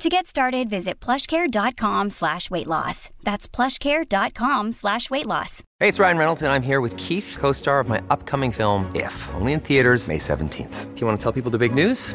To get started, visit plushcare.com slash weight loss. That's plushcare.com slash weight loss. Hey, it's Ryan Reynolds, and I'm here with Keith, co-star of my upcoming film, If, only in theaters May 17th. Do you want to tell people the big news?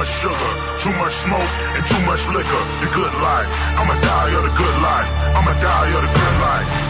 Too much sugar, too much smoke, and too much liquor. The good life. I'ma die of the good life. I'ma die of the good life.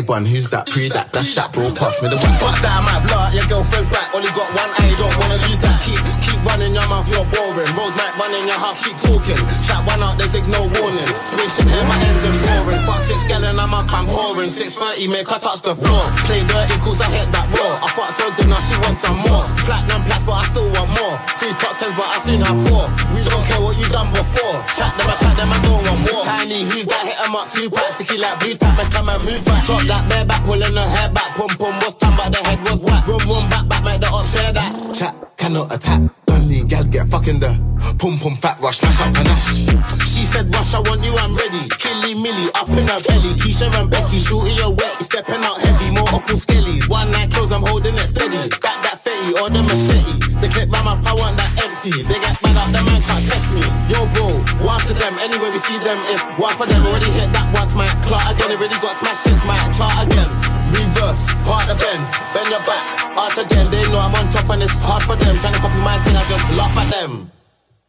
A1, who's that? Pre that, that's shot, bro. Pass me the one. Fuck that, blow out your girlfriend's back. Only got one eye, don't wanna lose that. Keep, keep running your mouth, you're boring. Rose might run in your house, keep talking. Shot one out, there's no warning. Spaceship here, my engine roaring. Fuck six gallon, I'm up, I'm whoring. 630, make her touch the floor. Play dirty, cause I hit that raw. I fucked her good, now she wants some more. Platinum plus, but I still want more. Three top tens, but I seen her four. We don't care what you done before. Chat them, I chat them, I don't want more. Tiny, who's that? Hit 'em up, two packs, sticky like blue tap, and come and move back. Drop that bare back, pulling her hair back. Pum pum was time, but the head was whack. Room, room, back, back, make the ops share that. Chat, cannot attack. Gal, get fucking the pum pum fat rush, smash up panache. She said, Rush, I want you, I'm ready. Killy Millie, up in her belly. Keisha and Becky, shooting your wet, stepping out heavy. More up skellies. One night close, I'm holding it steady. Back that fetty or the machete. The clip by my power, that empty. They get mad up, the man can't test me. Yo, bro, one to them. Anyway, we see them, it's one for them. Already hit that once, my clock again. Already got smashed, it's my clock again. Reverse, part the bends, bend your back, arch again. They know I'm on top and it's hard for them. Trying to copy my thing, I just laugh at them.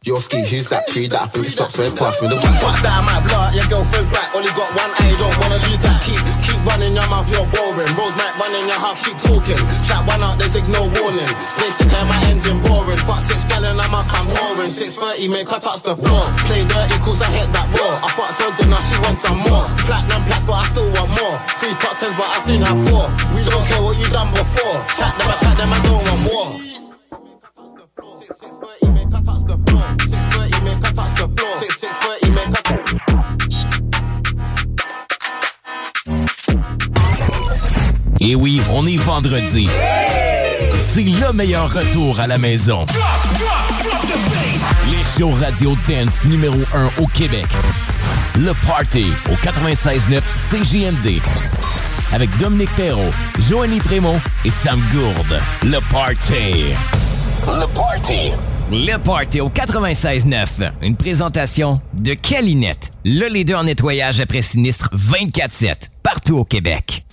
Yo, ski, who's that tree that I think stops right past me? The one fuck that, I might blow out your girlfriend's back. Only got one eye, don't wanna lose that. Keep, keep running your mouth, you're boring. Rose might run in your house, keep talking. Shot one out, there's no warning. Spaceship there, my engine boring. Fuck six gallon, I'm up, I'm whoring. 630, make her touch the floor. Play dirty, cause I hit that raw. I fucked her good, now she wants some more. Platinum plus, but I still want more. Three top tens, but I seen her four. We don't care what you done before. Chat them, I chat them, I don't want war. Et oui, on est vendredi. C'est le meilleur retour à la maison. Les shows radio dance numéro 1 au Québec. Le Party au 96.9 CJMD. Avec Dominique Perrault, Joanny Prémont et Sam Gourde. Le Party. Le Party. Le Party au 96.9. Une présentation de Calinette. Le leader en nettoyage après sinistre 24-7. Partout au Québec.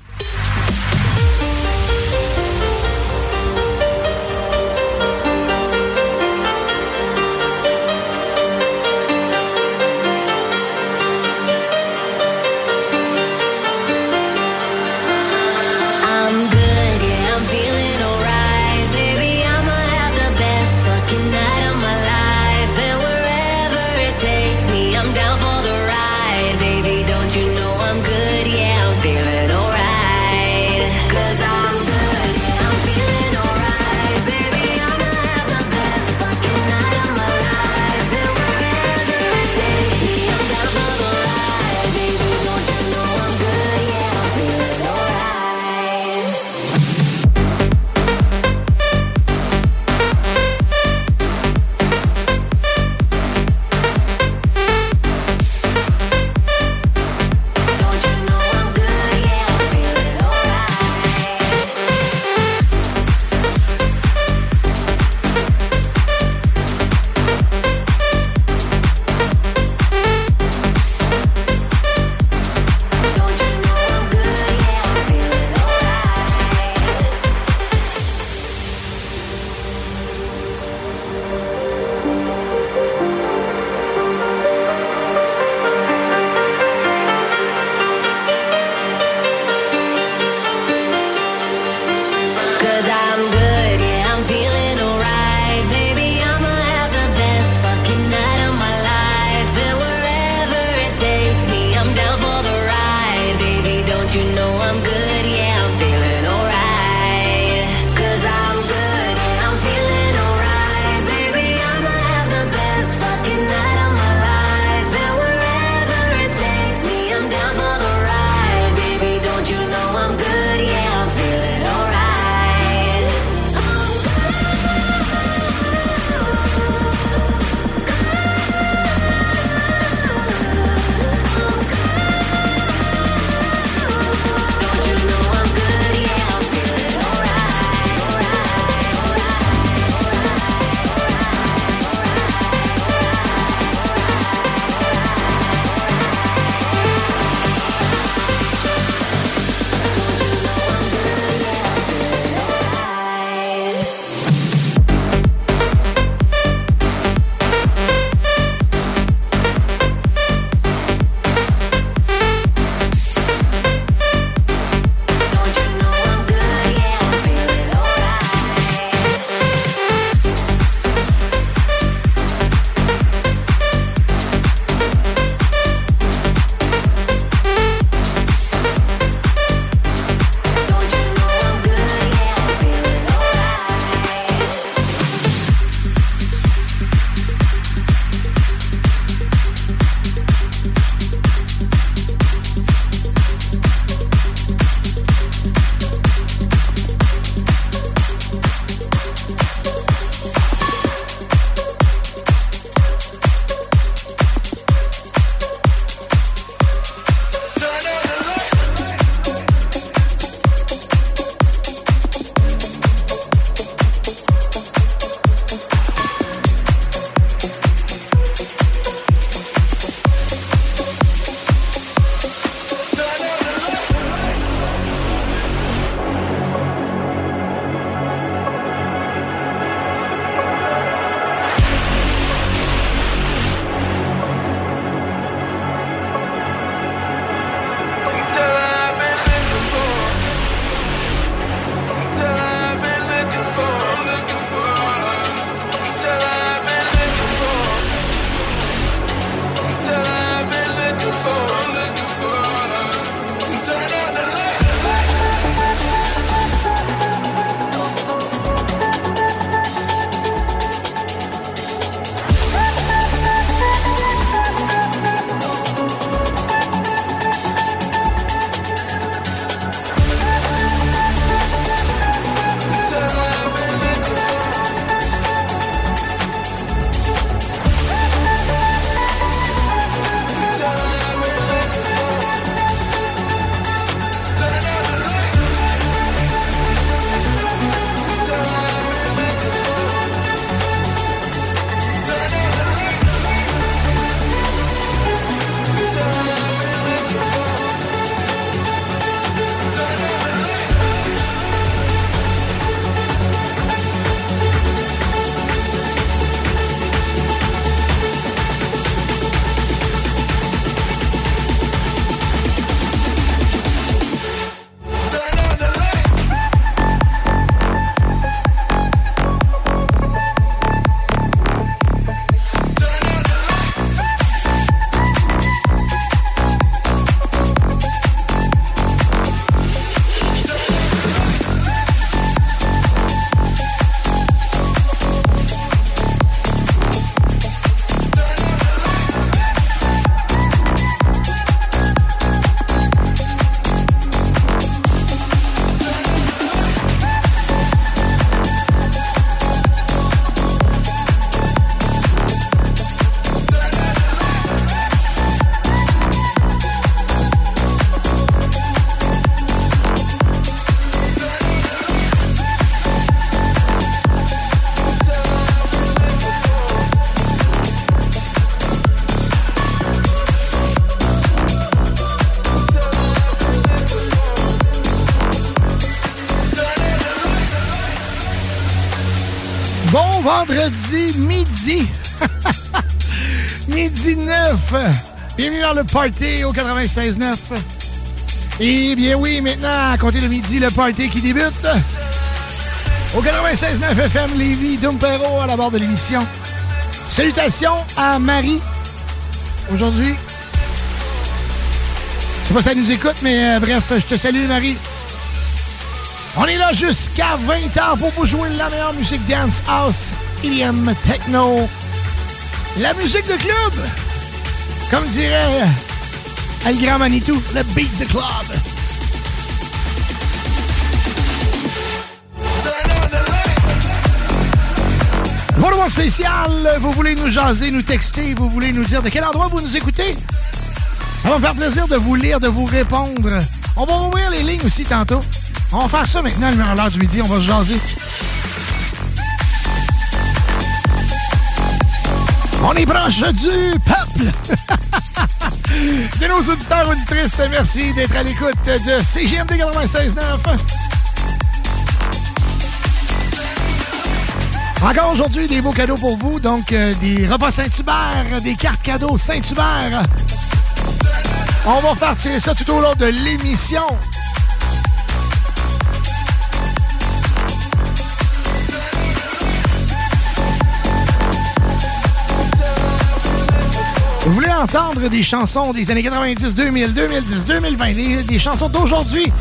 Vendredi midi. midi 9. Bienvenue dans le party au 96.9. Et bien oui, maintenant, à compter le midi, le party qui débute. Au 96.9 FM Lévis, Dumpero à la barre de l'émission. Salutations à Marie. Aujourd'hui, je sais pas si elle nous écoute, mais euh, bref, je te salue Marie. On est là jusqu'à 20h pour vous jouer la meilleure musique dance, house, EDM, techno, la musique de club. Comme dirait El Manitou, le beat de club. Voilà spécial, vous voulez nous jaser, nous texter, vous voulez nous dire de quel endroit vous nous écoutez? Ça va me faire plaisir de vous lire, de vous répondre. On va ouvrir les lignes aussi tantôt. On va faire ça maintenant, à l'heure du midi. On va se jaser. On est proche du peuple. de nos auditeurs, auditrices, merci d'être à l'écoute de CGMD 96.9. Encore aujourd'hui, des beaux cadeaux pour vous. Donc, euh, des repas Saint-Hubert, des cartes cadeaux Saint-Hubert. On va faire tirer ça tout au long de l'émission. Entendre des chansons des années 90, 2000, 2010, 2020, des, chansons d'aujourd'hui?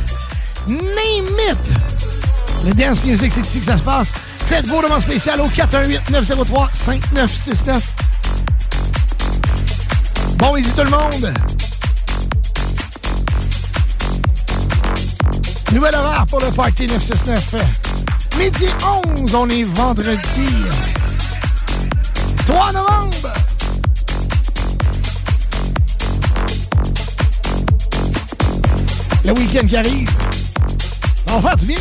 Name it! Le Dance Music, c'est ici que ça se passe. Faites vos demandes spéciales au 418-903-5969. Bon midi tout le monde! Nouvel horaire pour le Party 969. Midi 11, on est vendredi. 3 novembre. Le week-end qui arrive. On va faire du bien.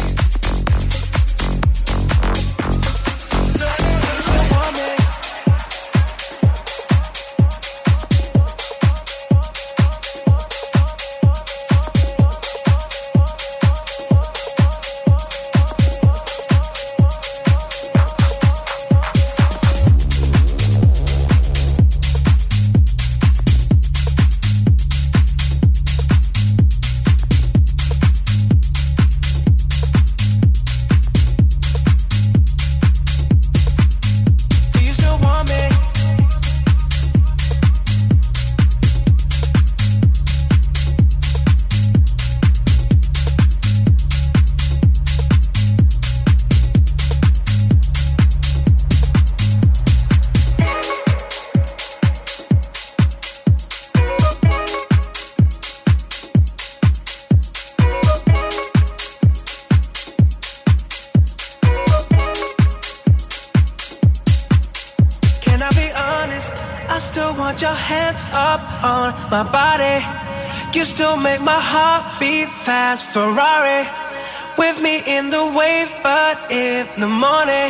In the morning.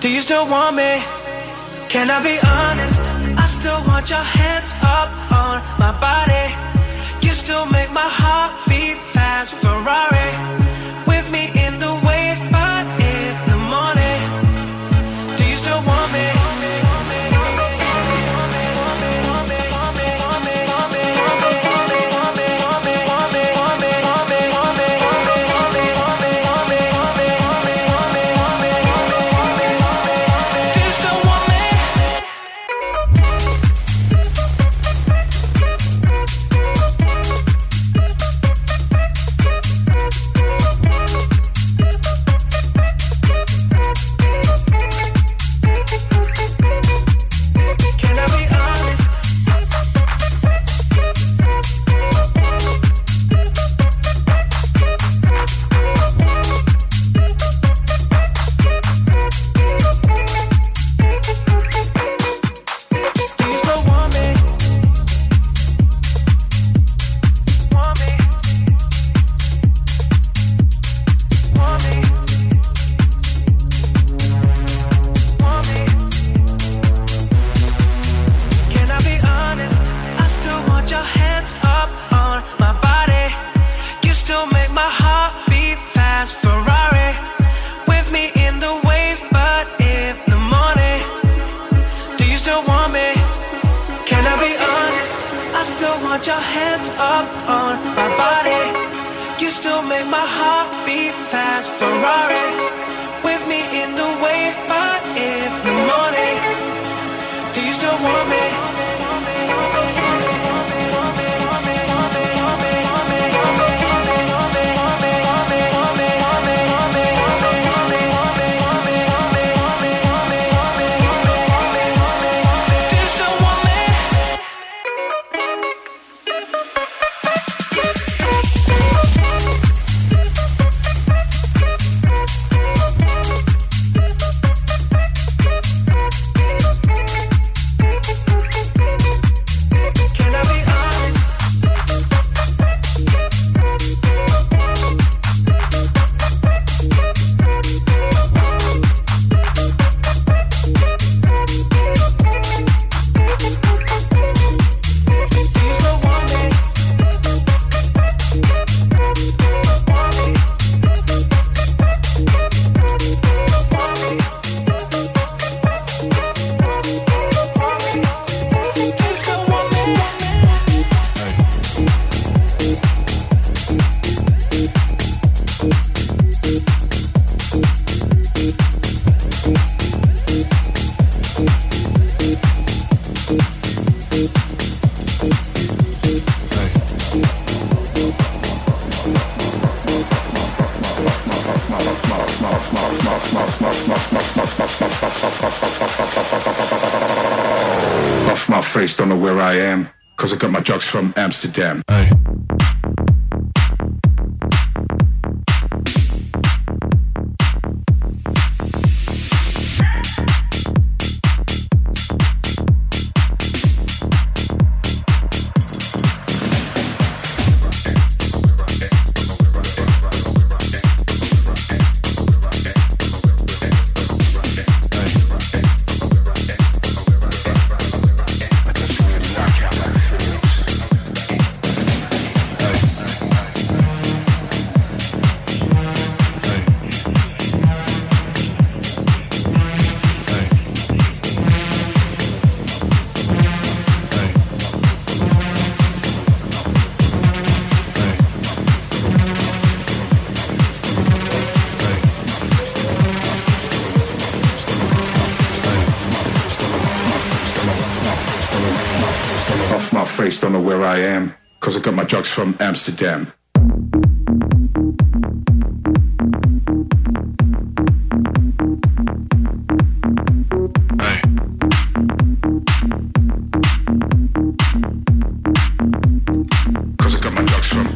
Do you still want me? Can I be honest? I still want your hands up on my body. You still make my heart beat fast. Ferrari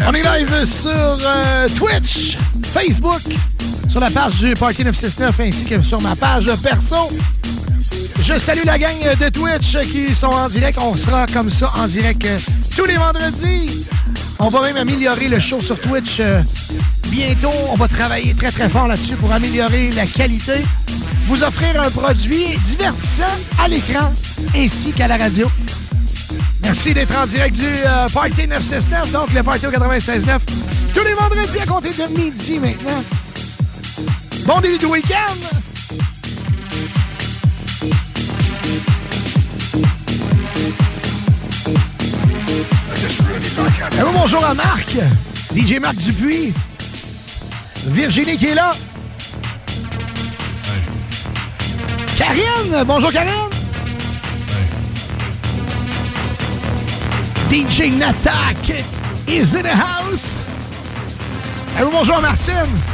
On est live sur euh, Twitch, Facebook, sur la page du Party 969 ainsi que sur ma page perso. Je salue la gang de Twitch qui sont en direct. On sera comme ça en direct euh, tous les vendredis. On va même améliorer le show sur Twitch euh, bientôt. On va travailler très très fort là-dessus pour améliorer la qualité. Vous offrir un produit divertissant à l'écran ainsi qu'à la radio. Merci d'être en direct du euh, Party 969, donc le Party au 96.9, tous les vendredis à compter de midi maintenant. Bon début de week-end! Allô, bonjour à Marc, DJ Marc Dupuis, Virginie qui est là. Karine, bonjour Karine. DJ Natak is in the house. Allô, bonjour Martine.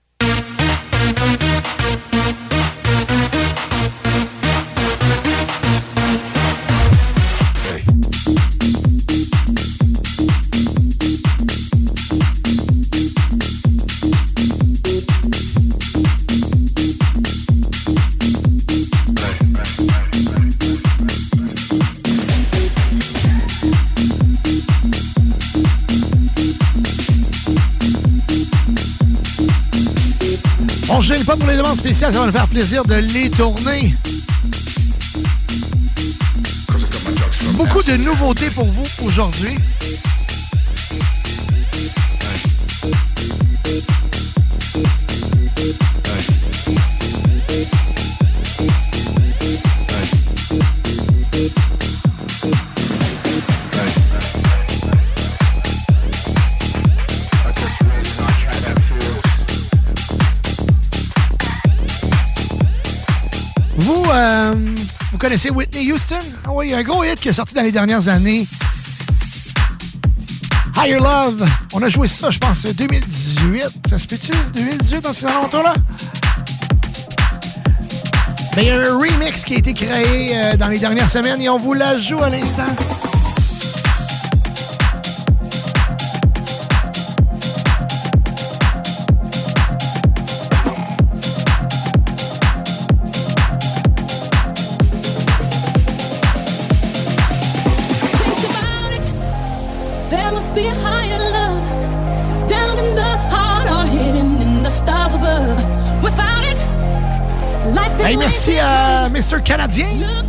Spéciales, ça va nous faire plaisir de les tourner. Beaucoup de nouveautés pour vous aujourd'hui. Connaissez Whitney Houston? Ah oui, il y a un gros hit qui est sorti dans les dernières années. Higher Love. On a joué ça, je pense, 2018. Ça se peut-tu? 2018 dans ces alentours-là? Mais il y a un remix qui a été créé euh, dans les dernières semaines et on vous la joue à l'instant.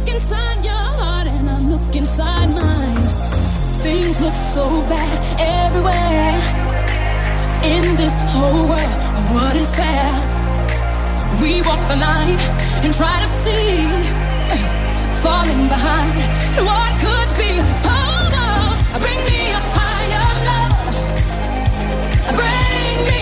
Inside your heart and I look inside mine. Things look so bad everywhere in this whole world. What is fair? We walk the line and try to see, falling behind what could be. Hold on, bring me a higher love. Bring me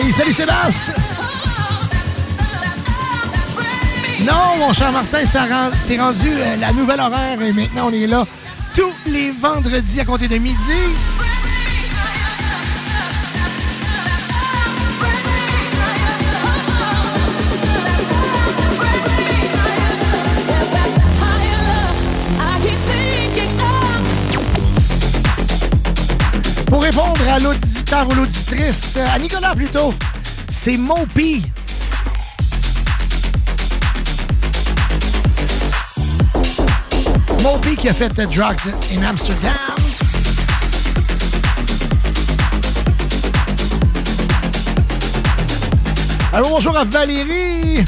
Salut Sébastien! Non, mon cher Martin, c'est rendu euh, la nouvelle horaire et maintenant on est là tous les vendredis à compter de midi. Pour répondre à l'auditeur ou l'auditrice, euh, à Nicolas plutôt, c'est Mopi. Mopi qui a fait euh, Drugs in Amsterdam. Alors bonjour à Valérie.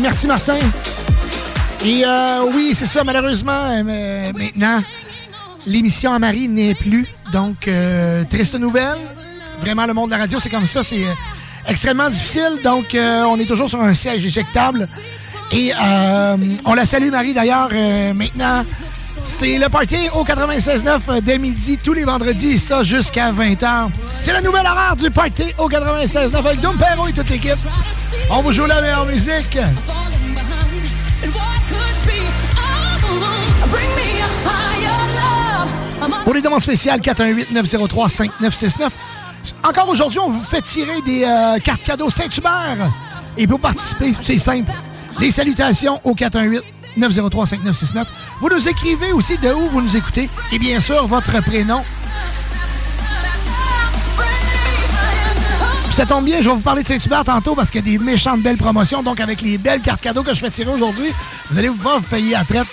Merci Martin. Et euh, oui, c'est ça, malheureusement, euh, mais maintenant, l'émission à Marie n'est plus. Donc, euh, triste nouvelle. Vraiment, le monde de la radio, c'est comme ça, c'est extrêmement difficile. Donc, on est toujours sur un siège éjectable. Et on la salue, Marie, d'ailleurs, maintenant. C'est le party au 96.9 euh, dès midi, tous les vendredis, ça jusqu'à 20h. C'est la nouvelle horaire du party au 96.9 avec Dom Perro et toute l'équipe. On vous joue la meilleure musique. Pour les demandes spéciales, 418-903-5969. Encore aujourd'hui, on vous fait tirer des euh, cartes cadeaux Saint-Hubert. Et pour participer, c'est simple. Des salutations au 418-903-5969. Vous nous écrivez aussi de où vous nous écoutez. Et bien sûr, votre prénom. Ça tombe bien, je vais vous parler de Saint-Hubert tantôt parce qu'il y a des méchantes belles promotions. Donc, avec les belles cartes cadeaux que je fais tirer aujourd'hui, vous allez pouvoir vous payer à traite.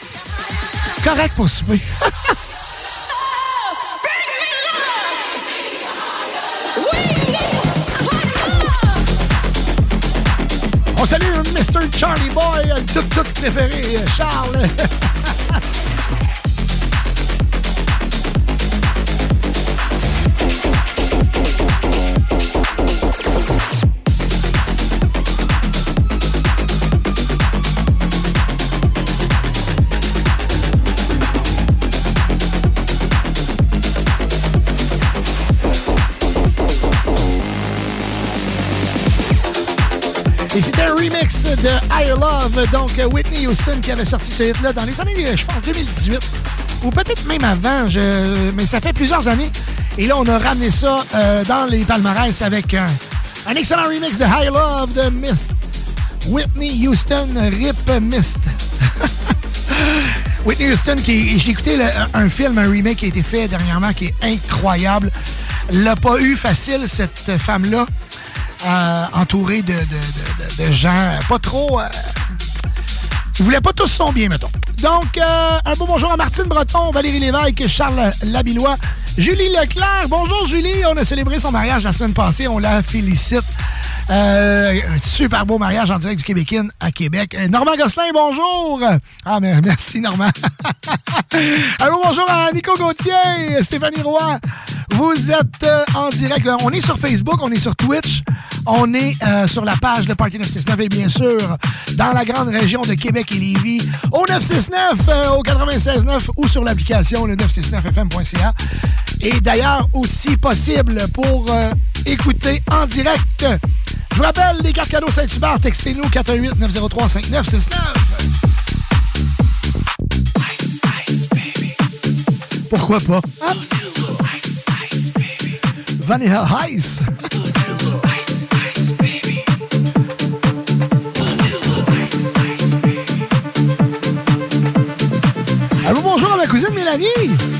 Correct pour souper. On salue Mr. Charlie Boy, le tuk-tuk préféré, Charles. Higher Love, donc Whitney Houston qui avait sorti ce hit-là dans les années, je pense, 2018. ou peut-être même avant, mais ça fait plusieurs années. Et là, on a ramené ça euh, dans les palmarès avec un, excellent remix de High Love de Mist. Whitney Houston, Rip Mist. Whitney Houston, qui j'ai écouté un film, un remake qui a été fait dernièrement, qui est incroyable. L'a pas eu facile, cette femme-là, euh, entourée de- de- gens euh, pas trop... euh, ils voulaient pas tous son bien, mettons. Donc, euh, un beau bonjour à Martine Breton, Valérie Lévesque, Charles Labillois, Julie Leclerc. Bonjour Julie, on a célébré son mariage la semaine passée, on la félicite. Euh, un super beau mariage en direct du Québécois à Québec. Euh, Normand Gosselin, bonjour. Ah, mais merci Normand. beau bonjour à Nico Gauthier, Stéphanie Roy. Vous êtes euh, en direct. On est sur Facebook, on est sur Twitch, on est sur la page de Party 969 et bien sûr dans la grande région de Québec et Lévis au 969, euh, au 96.9 ou sur l'application le 969fm.ca. Et d'ailleurs aussi possible pour écouter en direct. Je vous rappelle, les cartes cadeaux Saint-Hubert, textez-nous 418-903-5969. Pourquoi pas? Hein? Vanilla Ice. Allô, bonjour à ma cousine Mélanie.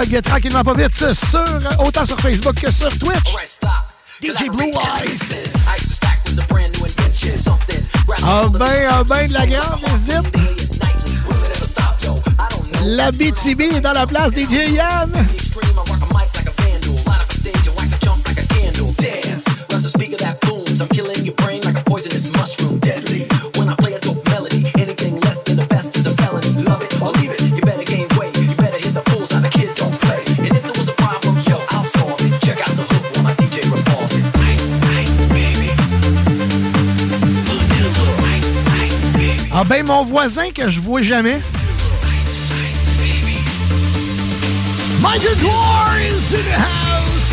Loguent tranquillement pas vite sur, autant sur Facebook que sur Twitch. DJ Blue Eyes. Ah ben, ah ben de la grande visite. La BTB est dans la place DJ Yann. Ah ben, mon voisin que je vois jamais. Michael Gore is in the house.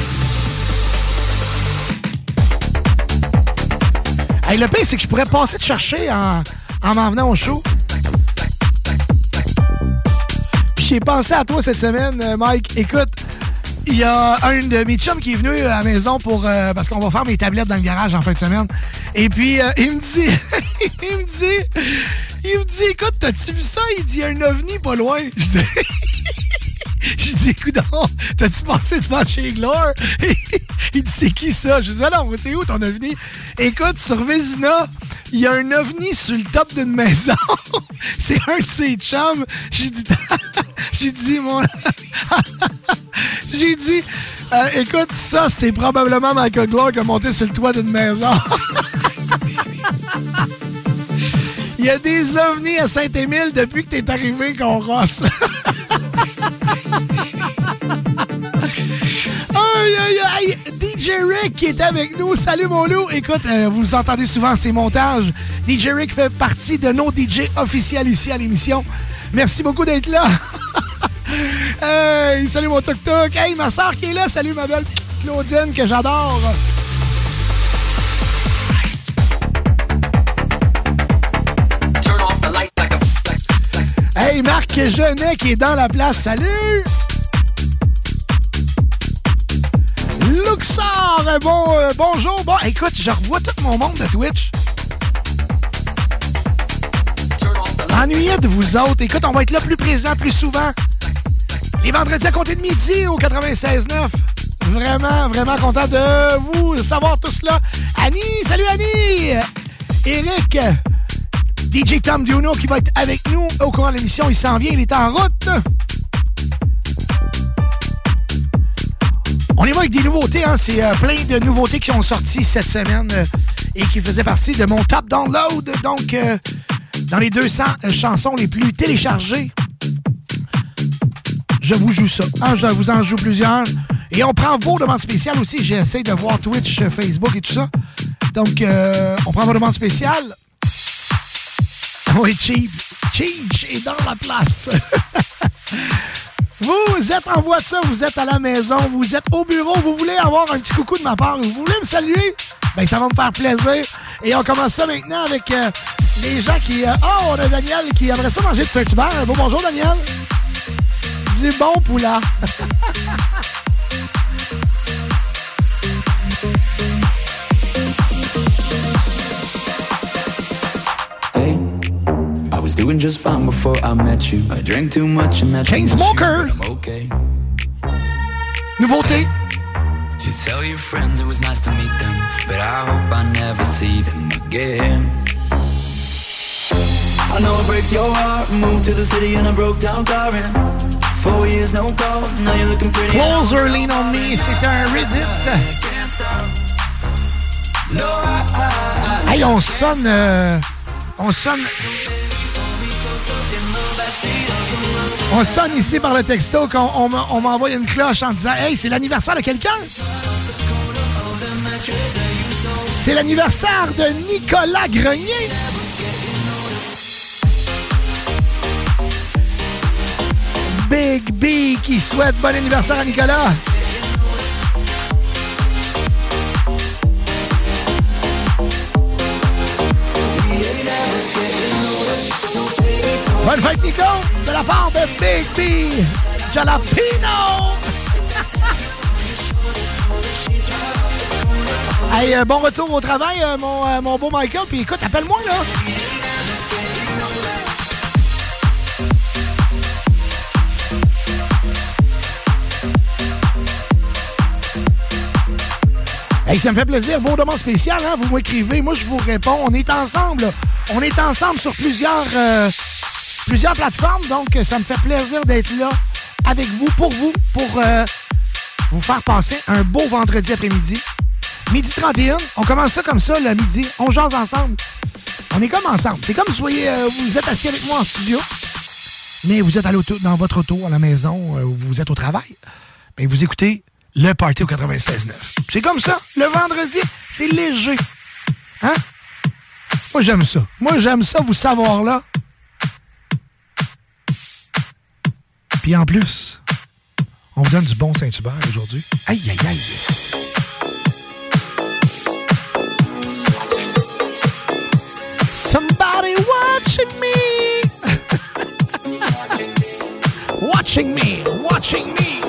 Hey, le pire, c'est que je pourrais passer te chercher en, en m'en venant au show. Puis j'ai pensé à toi cette semaine, euh, Mike. Écoute, il y a un de mes chums qui est venu à la maison pour euh, parce qu'on va faire mes tablettes dans le garage en fin de semaine. Et puis euh, il me dit, il me dit, il me dit, écoute, t'as-tu vu ça? Il dit, y a un ovni pas loin. Je dis, je dis, écoute, t'as-tu pensé devant chez Glore? il dit, c'est qui ça? Je dis, ah non, c'est où ton ovni? Écoute, sur Vézina, il y a un ovni sur le top d'une maison. c'est un de ses chums. J'ai dit, j'ai dit, mon. J'ai dit, euh, écoute, ça, c'est probablement Michael Gloire qui a monté sur le toit d'une maison. Il y a des ovnis à Saint-Émile depuis que t'es arrivé qu'on rosse. Aïe, aïe, aïe! DJ Rick qui est avec nous. Salut, mon loup. Écoute, euh, vous entendez souvent ces montages. DJ Rick fait partie de nos DJ officiels ici à l'émission. Merci beaucoup d'être là. hey, salut, mon tuk-tuk. Hey, ma soeur qui est là. Salut, ma belle Claudine que j'adore. Marc Genet qui est dans la place. Salut! Luxor, bon, euh, bonjour. Bon, écoute, je revois tout mon monde de Twitch. Ennuyé de vous autres. Écoute, on va être là plus présent, plus souvent. Les vendredis à compter de midi au 96.9. Vraiment, vraiment content de vous savoir tout cela. Annie, salut Annie! Eric, DJ Tom Duno qui va être avec nous au cours de l'émission. Il s'en vient, il est en route. On y va avec des nouveautés. Hein? C'est euh, plein de nouveautés qui sont sorties cette semaine euh, et qui faisaient partie de mon top download. Donc, euh, dans les 200 chansons les plus téléchargées, je vous joue ça. Hein, je vous en joue plusieurs. Et on prend vos demandes spéciales aussi. J'essaie de voir Twitch, Facebook et tout ça. Donc, on prend vos demandes spéciales. Oui, Cheech. Cheech est dans la place. Vous êtes en voiture, vous êtes à la maison, vous êtes au bureau, vous voulez avoir un petit coucou de ma part, vous voulez me saluer? Ben, ça va me faire plaisir. Et on commence ça maintenant avec euh, les gens qui... Euh, oh, on a Daniel qui aimerait ça manger du Saint-Hubert. Bonjour, Daniel. Du bon poulet. was doing just fine before I met you. I drank too much and that Chainsmoker. I'm okay. Nouveauté. You tell your friends it was nice to meet them, but I hope I never see them again. I know it breaks your heart. Moved to the city in a broke down car and four years no calls. Now you're looking pretty. Closer, lean on me, c'est un Reddit. Hey, on sonne... euh, on sonne... On sonne ici par le texto qu'on m'envoie une cloche en disant Hey, c'est l'anniversaire de quelqu'un! C'est l'anniversaire de Nicolas Grenier! Big B qui souhaite bon anniversaire à Nicolas! Bonne fête, Nico! De la part de Big B! Jalapino! hey, euh, bon retour au travail, euh, mon, euh, mon beau Michael. Puis écoute, appelle-moi, là! Hey, ça me fait plaisir. Vos demandes spéciales, hein? Vous m'écrivez, moi je vous réponds. On est ensemble. On est ensemble sur plusieurs, plusieurs plateformes, donc euh, ça me fait plaisir d'être là avec vous, pour vous, pour euh, vous faire passer un beau vendredi après-midi. Midi 31, on commence ça comme ça, le midi. On jase ensemble. On est comme ensemble. C'est comme si vous, voyez, euh, vous êtes assis avec moi en studio, mais vous êtes à dans votre auto, à la maison, euh, ou vous êtes au travail. Ben, vous écoutez le Party au 96.9. C'est comme ça. Le vendredi, c'est léger. Hein? Moi, j'aime ça. Moi, j'aime ça, vous savoir là. Puis en plus, on vous donne du bon Saint-Hubert aujourd'hui. Aïe, aïe, aïe. Somebody watching me. watching me. Watching me.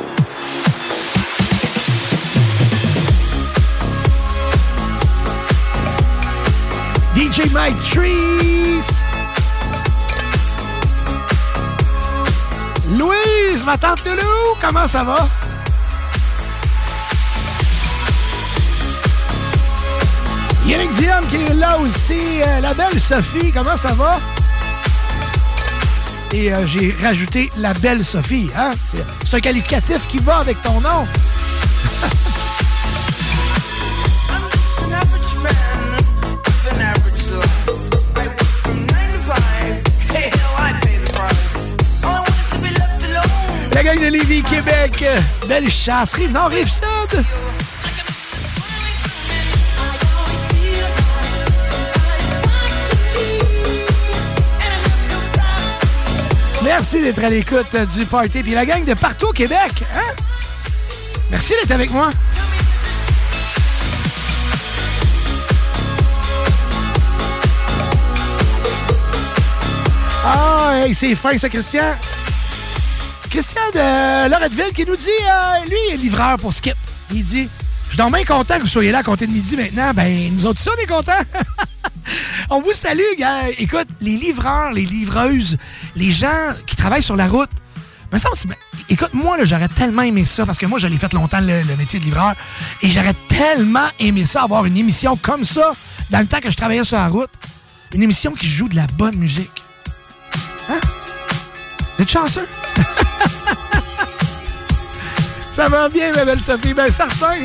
DJ Mike Trees. Louise, ma tante Loulou, comment ça va? Yannick Diam qui est là aussi. Euh, la belle Sophie, comment ça va? Et euh, j'ai rajouté la belle Sophie. Hein? C'est un qualificatif qui va avec ton nom. De Lévis, Québec. Belle chasse. Rive Nord, Rive Sud. Merci d'être à l'écoute du party. Puis la gang de partout au Québec. Hein? Merci d'être avec moi. Ah, c'est fin ça, Christian. Christian de Loretteville qui nous dit, euh, lui, il est livreur pour Skip. Il dit, je suis bien content que vous soyez là à compter de midi maintenant. Ben, nous autres, ça, on est contents. on vous salue, gars. Écoute, les livreurs, les livreuses, les gens qui travaillent sur la route, semble, c'est- écoute, moi, j'aurais tellement aimé ça, parce que moi, je l'ai fait longtemps, le, le métier de livreur, et j'aurais tellement aimé ça, avoir une émission comme ça, dans le temps que je travaillais sur la route. Une émission qui joue de la bonne musique. Hein? Vous êtes chanceux? Ça va bien, ma belle Sophie, ben certain.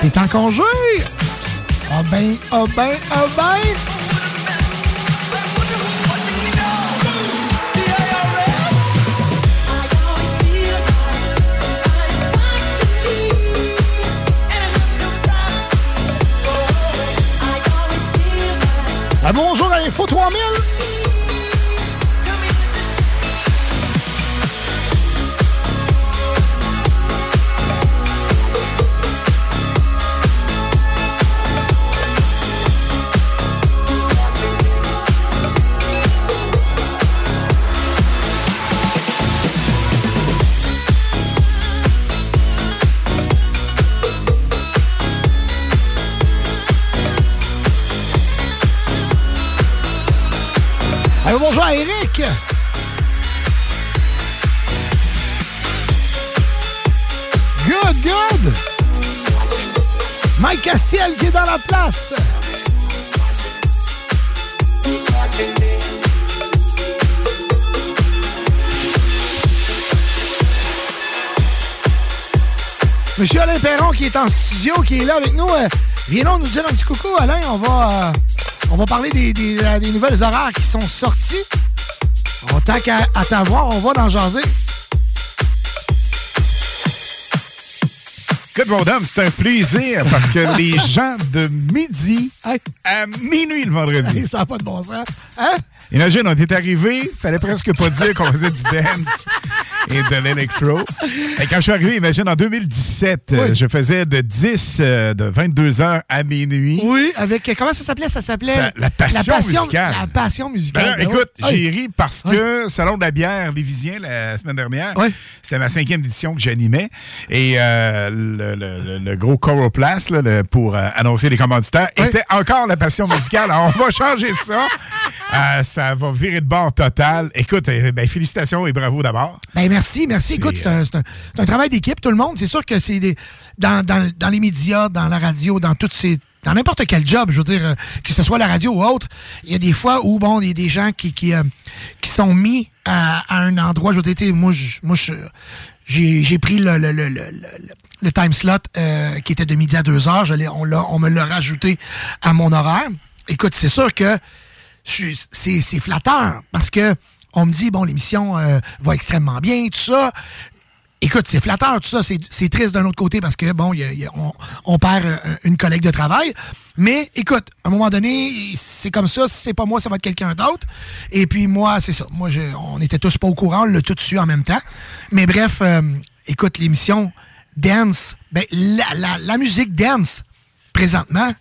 T'es en congé? Ah ben, ah ben, ah ben. Bonjour à Info 3000! Eric. Good, good. Mike Castiel qui est dans la place. Monsieur Alain Perron qui est en studio, qui est là avec nous. Euh, viens donc nous dire un petit coucou, Alain. On va, euh, on va parler des, des- des nouvelles horaires qui sont sorties. On tant qu'à à t'avoir, on va dans jaser. Écoute, mon dame, c'est un plaisir parce que les gens de midi à minuit le vendredi. Ça n'a pas de bon sens. Hein? Imagine, on est arrivé, fallait presque pas dire qu'on faisait du dance et de l'électro. Et quand je suis arrivé, imagine, en 2017, euh, je faisais de 10, euh, de 22 heures à minuit. Oui, avec. Comment ça s'appelait? Ça s'appelait. La passion musicale. La passion Ben musicale. là, ben écoute, oui. j'ai ri parce que Salon de la bière Lévisien la semaine dernière, c'était ma cinquième édition que j'animais. Et euh, le, le- le- le gros Coroplast là, pour euh, annoncer les commanditaires était encore la passion musicale. Alors, on va changer ça. Euh, ça va virer de bord total. Écoute, euh, ben, félicitations et bravo d'abord. Ben merci, merci. Écoute, c'est un, c'est un- travail d'équipe, tout le monde. C'est sûr que c'est. Dans, dans- dans les médias, dans la radio, dans toutes ces. Dans n'importe quel job, je veux dire, euh, que ce soit la radio ou autre, il y a des fois où, bon, il y a des gens qui, qui, euh, qui sont mis à, à un endroit. Je veux dire, moi, j'ai pris le, le, le, le, le- le time slot euh, qui était de midi à 2 heures. Je on, me l'a rajouté à mon horaire. Écoute, c'est sûr que c'est flatteur parce que on me dit, bon, l'émission euh, va extrêmement bien, tout ça. Écoute, c'est flatteur, tout ça. C'est triste d'un autre côté parce que, bon, on, on perd euh, une collègue de travail. Mais écoute, à un moment donné, c'est comme ça. C'est pas moi, ça va être quelqu'un d'autre. Et puis moi, c'est ça. Moi, je- on était tous pas au courant. On tout su en même temps. Mais bref, euh, écoute, l'émission Dance, ben, la- la musique Dance, présentement,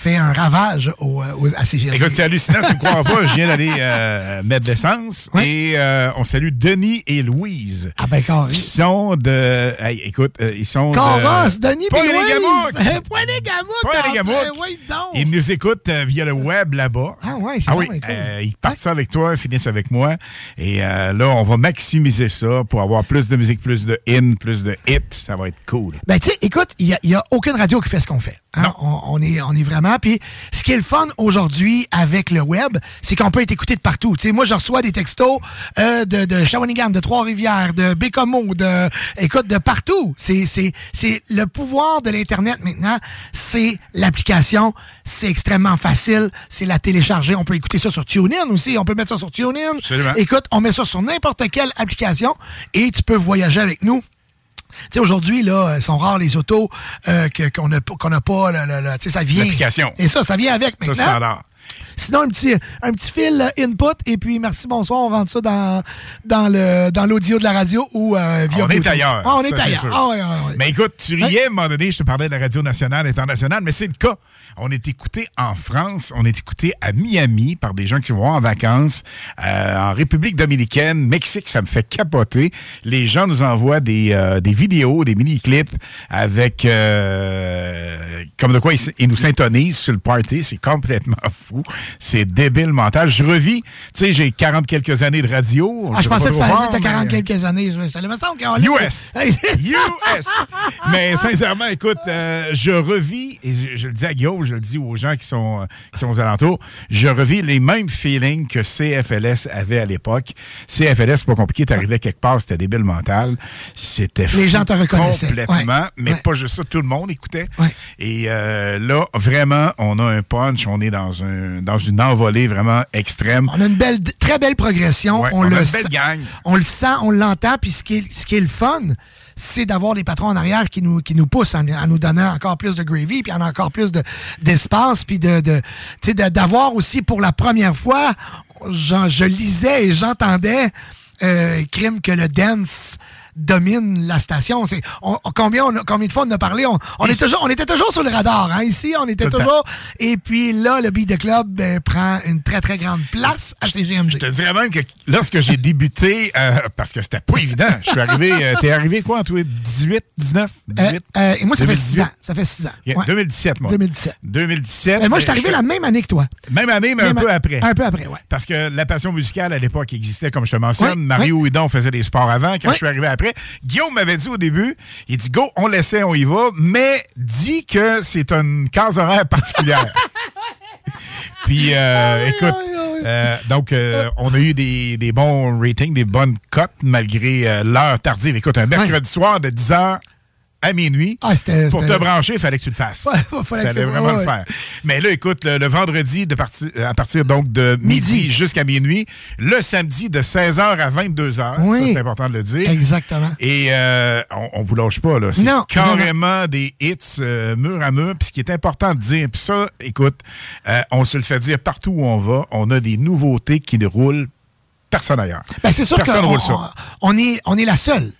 fait un ravage au, euh, au- à CGLD. Écoute, c'est hallucinant, tu ne crois pas. Je viens d'aller euh, mettre de l'essence et euh, on salue Denis et Louise. Ah ben, carré. Qui sont de... Hey, écoute, euh, ils sont Carrosse, de... Denis les Louise. Point les Gamouk. Pas les enfin, Gamouk. oui, donc. Ils nous écoutent via le web là-bas. Ah ouais, c'est Ah oui, ben, cool. ils partent ça avec toi, finissent avec moi. Et là, on va maximiser ça pour avoir plus de musique, plus de in, plus de hits. Ça va être cool. Ben, tu sais, écoute, il n'y a, aucune radio qui fait ce qu'on fait. hein? On, on est, on est vraiment. Puis, ce qui est le fun aujourd'hui avec le web, c'est qu'on peut être écouté de partout. Tu sais, moi, je reçois des textos euh, de, de Shawinigan, de Trois-Rivières, de Bécomo, de, écoute, de partout. C'est, c'est, c'est le pouvoir de l'Internet maintenant. C'est l'application. C'est extrêmement facile. C'est la télécharger. On peut écouter ça sur TuneIn aussi. On peut mettre ça sur TuneIn. Absolument. Écoute, on met ça sur n'importe quelle application et tu peux voyager avec nous. Tu sais, aujourd'hui, là, elles sont rares les autos euh, qu'on n'a pas- qu'on n'a pas. là, tu sais, ça vient. L'application. Et ça, ça vient avec Ça, maintenant. c'est standard. Sinon, un petit, un petit fil euh, input et puis merci, bonsoir. On rentre ça dans, dans le dans l'audio de la radio ou euh, via On est ailleurs. Ah, on ça, est ailleurs. Ah. Mais écoute, tu riais à un moment donné, je te parlais de la radio nationale, internationale, mais c'est le cas. On est écouté en France, on est écouté à Miami par des gens qui vont en vacances, euh, en République dominicaine, Mexique, ça me fait capoter. Les gens nous envoient des, euh, des vidéos, des mini-clips avec euh, comme de quoi ils, ils nous syntonisent sur le party. C'est complètement fou. C'est débile mental. Je revis, tu sais, j'ai 40 quelques années de radio. Ah, je pensais que tu as 40 mais- quelques années. Ça me semble qu'on US. US. Mais sincèrement, écoute, euh, je revis, et je, je le dis à Guillaume, je le dis aux gens qui sont, euh, qui sont aux alentours, je revis les mêmes feelings que CFLS avait à l'époque. CFLS, c'est pas compliqué, t'arrivais quelque part, c'était débile mental. C'était Les gens te reconnaissaient. Complètement, Ouais. mais Ouais. pas juste ça, tout le monde écoutait. Et euh, là, vraiment, on a un punch, on est dans, un, dans une envolée vraiment extrême. On a une belle, très belle progression. Ouais, on, on a le une belle gang. On le sent, on l'entend. Puis ce qui, est, ce qui est le fun, c'est d'avoir les patrons en arrière qui nous, qui nous poussent en, en nous donnant encore plus de gravy, puis en encore plus de- d'espace, puis de, d'avoir aussi pour la première fois, je lisais et j'entendais euh, crime que le dance domine la station. C'est on- on- combien, on combien de fois on a parlé? On, on est toujours, on était toujours sur le radar. Hein? Ici, on était Tout toujours. Et puis là, le Beat the Club ben, prend une très, très grande place à CGMD. Je te dirais même que lorsque j'ai débuté, euh, parce que c'était pas évident, je suis arrivé, euh, t'es arrivé quoi, 18, 19, 18? Euh, euh, et moi, ça fait 2018? six ans. Ça fait six ans. Yeah, Ouais. 2017, moi. 2017. 2017. Mais moi, je suis mais arrivé la même année que toi. Même année, mais Même un peu après. Un peu après, ouais. Parce que la passion musicale, à l'époque, existait, comme je te mentionne. Mario Hidon faisait des sports avant. Quand je suis arrivé après, Guillaume m'avait dit au début, il dit, go, on l'essaie, on y va, mais dis que c'est une case horaire particulière. Puis, euh, écoute, euh, donc, euh, on a eu des, des bons ratings, des bonnes cotes, malgré l'heure tardive. Écoute, un mercredi soir de 10h à minuit. Ah, c'était- pour te brancher, il fallait que tu le fasses. Ouais, fallait fallait que- vraiment ouais, le faire. Mais là, écoute, le, le vendredi, de parti- à partir donc de midi, jusqu'à minuit, le samedi de 16h à 22h, Oui. ça c'est important de le dire. Exactement. Et euh, on, on vous lâche pas, là. C'est Non, carrément des hits euh, mur à mur. Puis ce qui est important de dire, puis ça, écoute, euh, on se le fait dire partout où on va, on a des nouveautés qui ne roulent personne ailleurs. Ben, c'est sûr Personne qu'on roule ça. on est, on est la seule.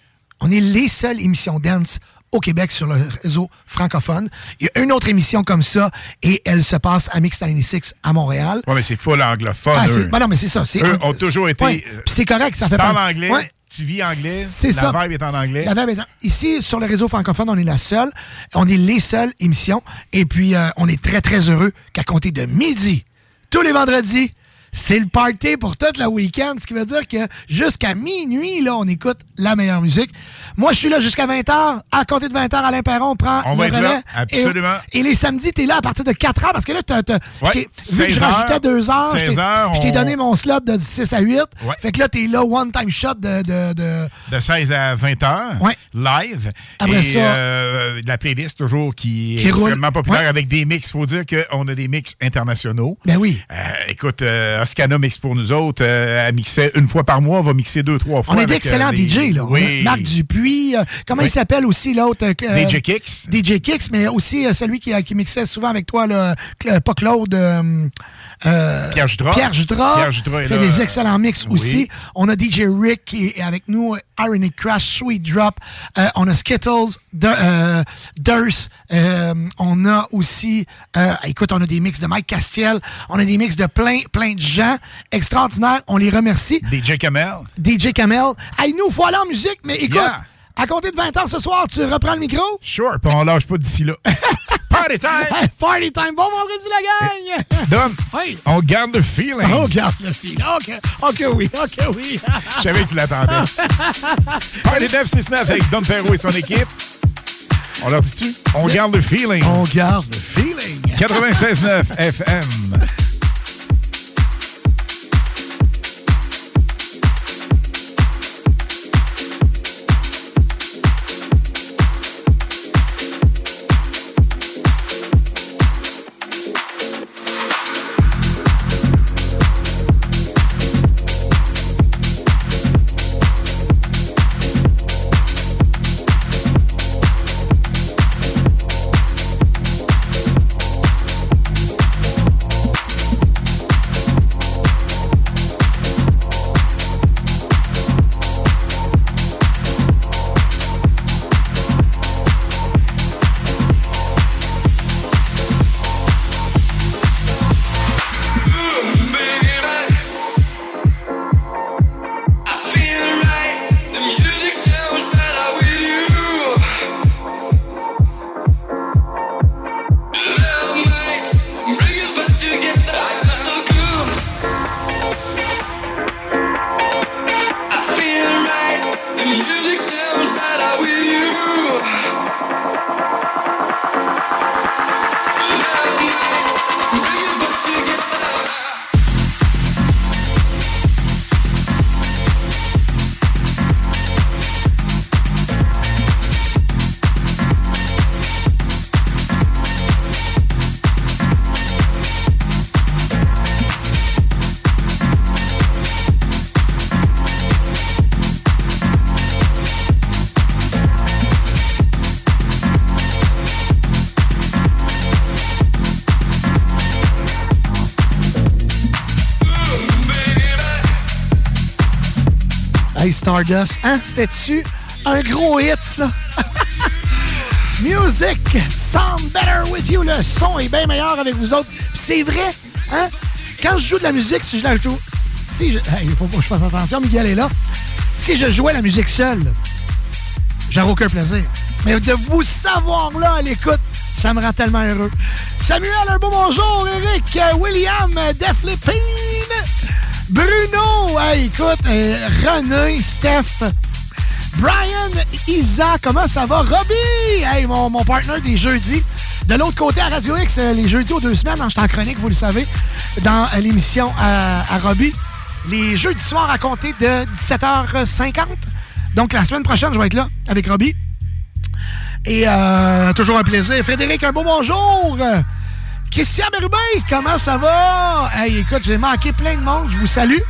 On est les seules émissions dance au Québec sur le réseau francophone. Il y a une autre émission comme ça et elle se passe à Mix 96 à Montréal. Ouais, mais c'est full anglophone. Ah, eux. ben non, mais c'est ça. Eux ont toujours été. Ouais, euh, c'est correct, ça tu fait parles pas- anglais, Ouais. tu vis anglais, C'est la ça. vibe est en anglais. La vibe est en- Ici, sur le réseau francophone, on est la seule. On est les seules émissions. Et puis, euh, on est très, très heureux qu'à compter de midi, tous les vendredis, c'est le party pour toute la week-end. Ce qui veut dire que jusqu'à minuit, là, on écoute la meilleure musique. Moi, je suis là jusqu'à 20h. À compter de 20h, Alain Perron prend On le va être relais. là, absolument. Et, et les samedis, t'es là à partir de 4h parce que là, t'as, t'as- Ouais, vu que je 16 heures, rajoutais 2 heures, je t'ai- 16 heures, je t'ai on- donné mon slot de 6 à 8. Ouais. Fait que là, t'es là, one-time shot de- de- de, de 16 à 20 heures, Ouais. live. Après et ça- euh, la playlist toujours qui est roule. extrêmement populaire avec des mix. Il faut dire qu'on a des mix internationaux. Ben oui. Euh, écoute, euh, Oscana mix pour nous autres. Euh, elle mixait une fois par mois. On va mixer deux, trois fois. On est d'excellents euh, des- DJ, là. Oui. Marc Dupuis. euh, comment Oui. il s'appelle aussi, l'autre? euh, DJ Kicks. DJ Kicks, mais aussi euh, celui qui, qui mixait souvent avec toi, là, pas Claude. Euh, Pierre Judra. Pierre Judra. Pierre fait là. des excellents mix Oui. aussi. On a DJ Rick qui est avec nous, Ironic Crash, Sweet Drop. Euh, on a Skittles, Dur- euh, Durst. Euh, on a aussi, euh, écoute, on a des mix de Mike Castiel. On a des mix de plein, plein de gens extraordinaires. On les remercie. DJ Kamel. DJ Kamel. Hey, nous, faut aller en musique, mais écoute, Yeah. À compter de 20h ce soir, tu reprends le micro? Sure, puis on lâche pas d'ici là. Party time! Party time! Bon vendredi, la gang! Dom, Hey. on garde le feeling. Oh, garde le fil. OK, OK, oui, OK, oui. Je savais que tu l'attendais. Party 969 avec Dom Perrault et son équipe. On leur dit-tu? On garde le feeling. On garde le feeling. 96.9 FM. Stardust, hein? C'était-tu un gros hit, ça? Music sound better with you. Le son est bien meilleur avec vous autres. C'est vrai, hein? Quand je joue de la musique, si je la joue... Si je... Hey, il faut pas que je fasse attention, Miguel est là. Si je jouais la musique seule, j'aurais aucun plaisir. Mais de vous savoir là à l'écoute, ça me rend tellement heureux. Samuel, un beau bonjour. Eric, William, Def Lippine, Bruno, écoute, euh, René, Steph, Brian, Isa, comment ça va? Robbie, hey, mon, mon partner des jeudis. De l'autre côté, à Radio X, euh, les jeudis aux deux semaines, hein, je en chronique, vous le savez, dans euh, l'émission à, à Robbie. Les jeudis soirs à compter de 17h50. Donc, la semaine prochaine, je vais être là avec Robbie. Et euh, toujours un plaisir. Frédéric, un beau bonjour. Euh, Christian Berubin, comment ça va? Hey, écoute, j'ai manqué plein de monde. Je vous salue.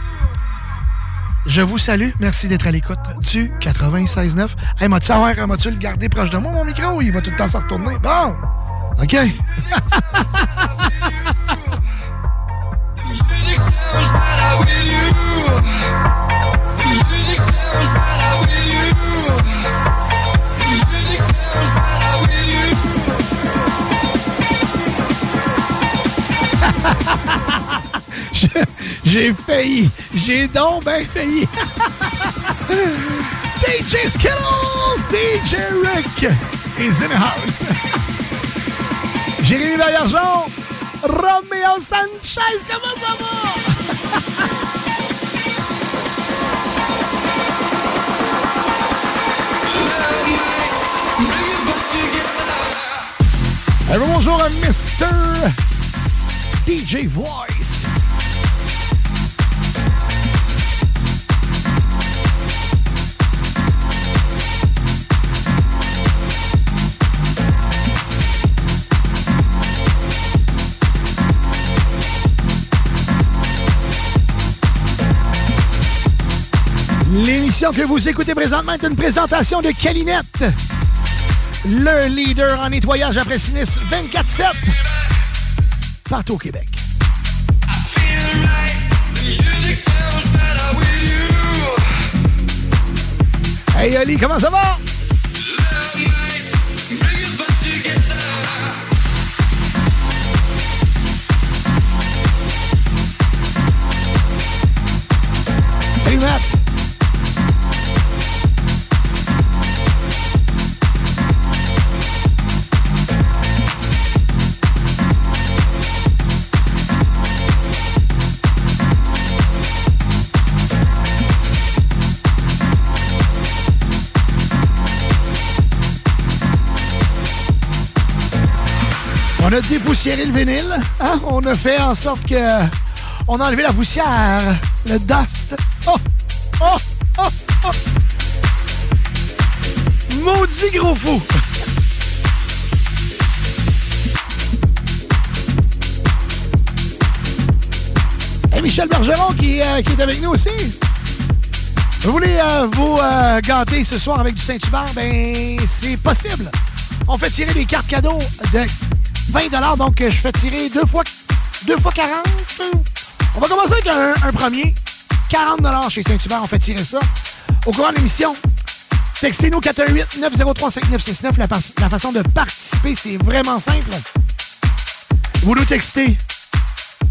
Je vous salue. Merci d'être à l'écoute du 96.9. Hey, m'as-tu savoir, m'as-tu le garder proche de moi, mon micro? Il va tout le temps se retourner. Bon. OK. J'ai failli. J'ai donc bien failli. DJ Skittles, DJ Rick is in the house. Jérémy Vallargeon, Romeo Sanchez, comment ça va? Bonjour à Mr. DJ Voice. L'émission que vous écoutez présentement est une présentation de Calinette, le leader en nettoyage après sinistre 24-7 partout au Québec. Hey Ali, comment ça va? Salut Matt! On a dépoussiéré le vinyle. hein? On a fait en sorte que. On a enlevé la poussière, le dust. Oh! Oh! Oh! oh. Maudit gros fou! Et Michel Bergeron qui, euh, qui est avec nous aussi. Vous voulez euh, vous euh, gâter ce soir avec du Saint-Hubert? Ben, c'est possible. On fait tirer des cartes cadeaux de 20 donc euh, je fais tirer deux fois, deux fois 40. On va commencer avec un, premier. 40 chez Saint-Hubert, on fait tirer ça. Au courant de l'émission, textez-nous 418-903-5969. La, la façon de participer, c'est vraiment simple. Vous nous textez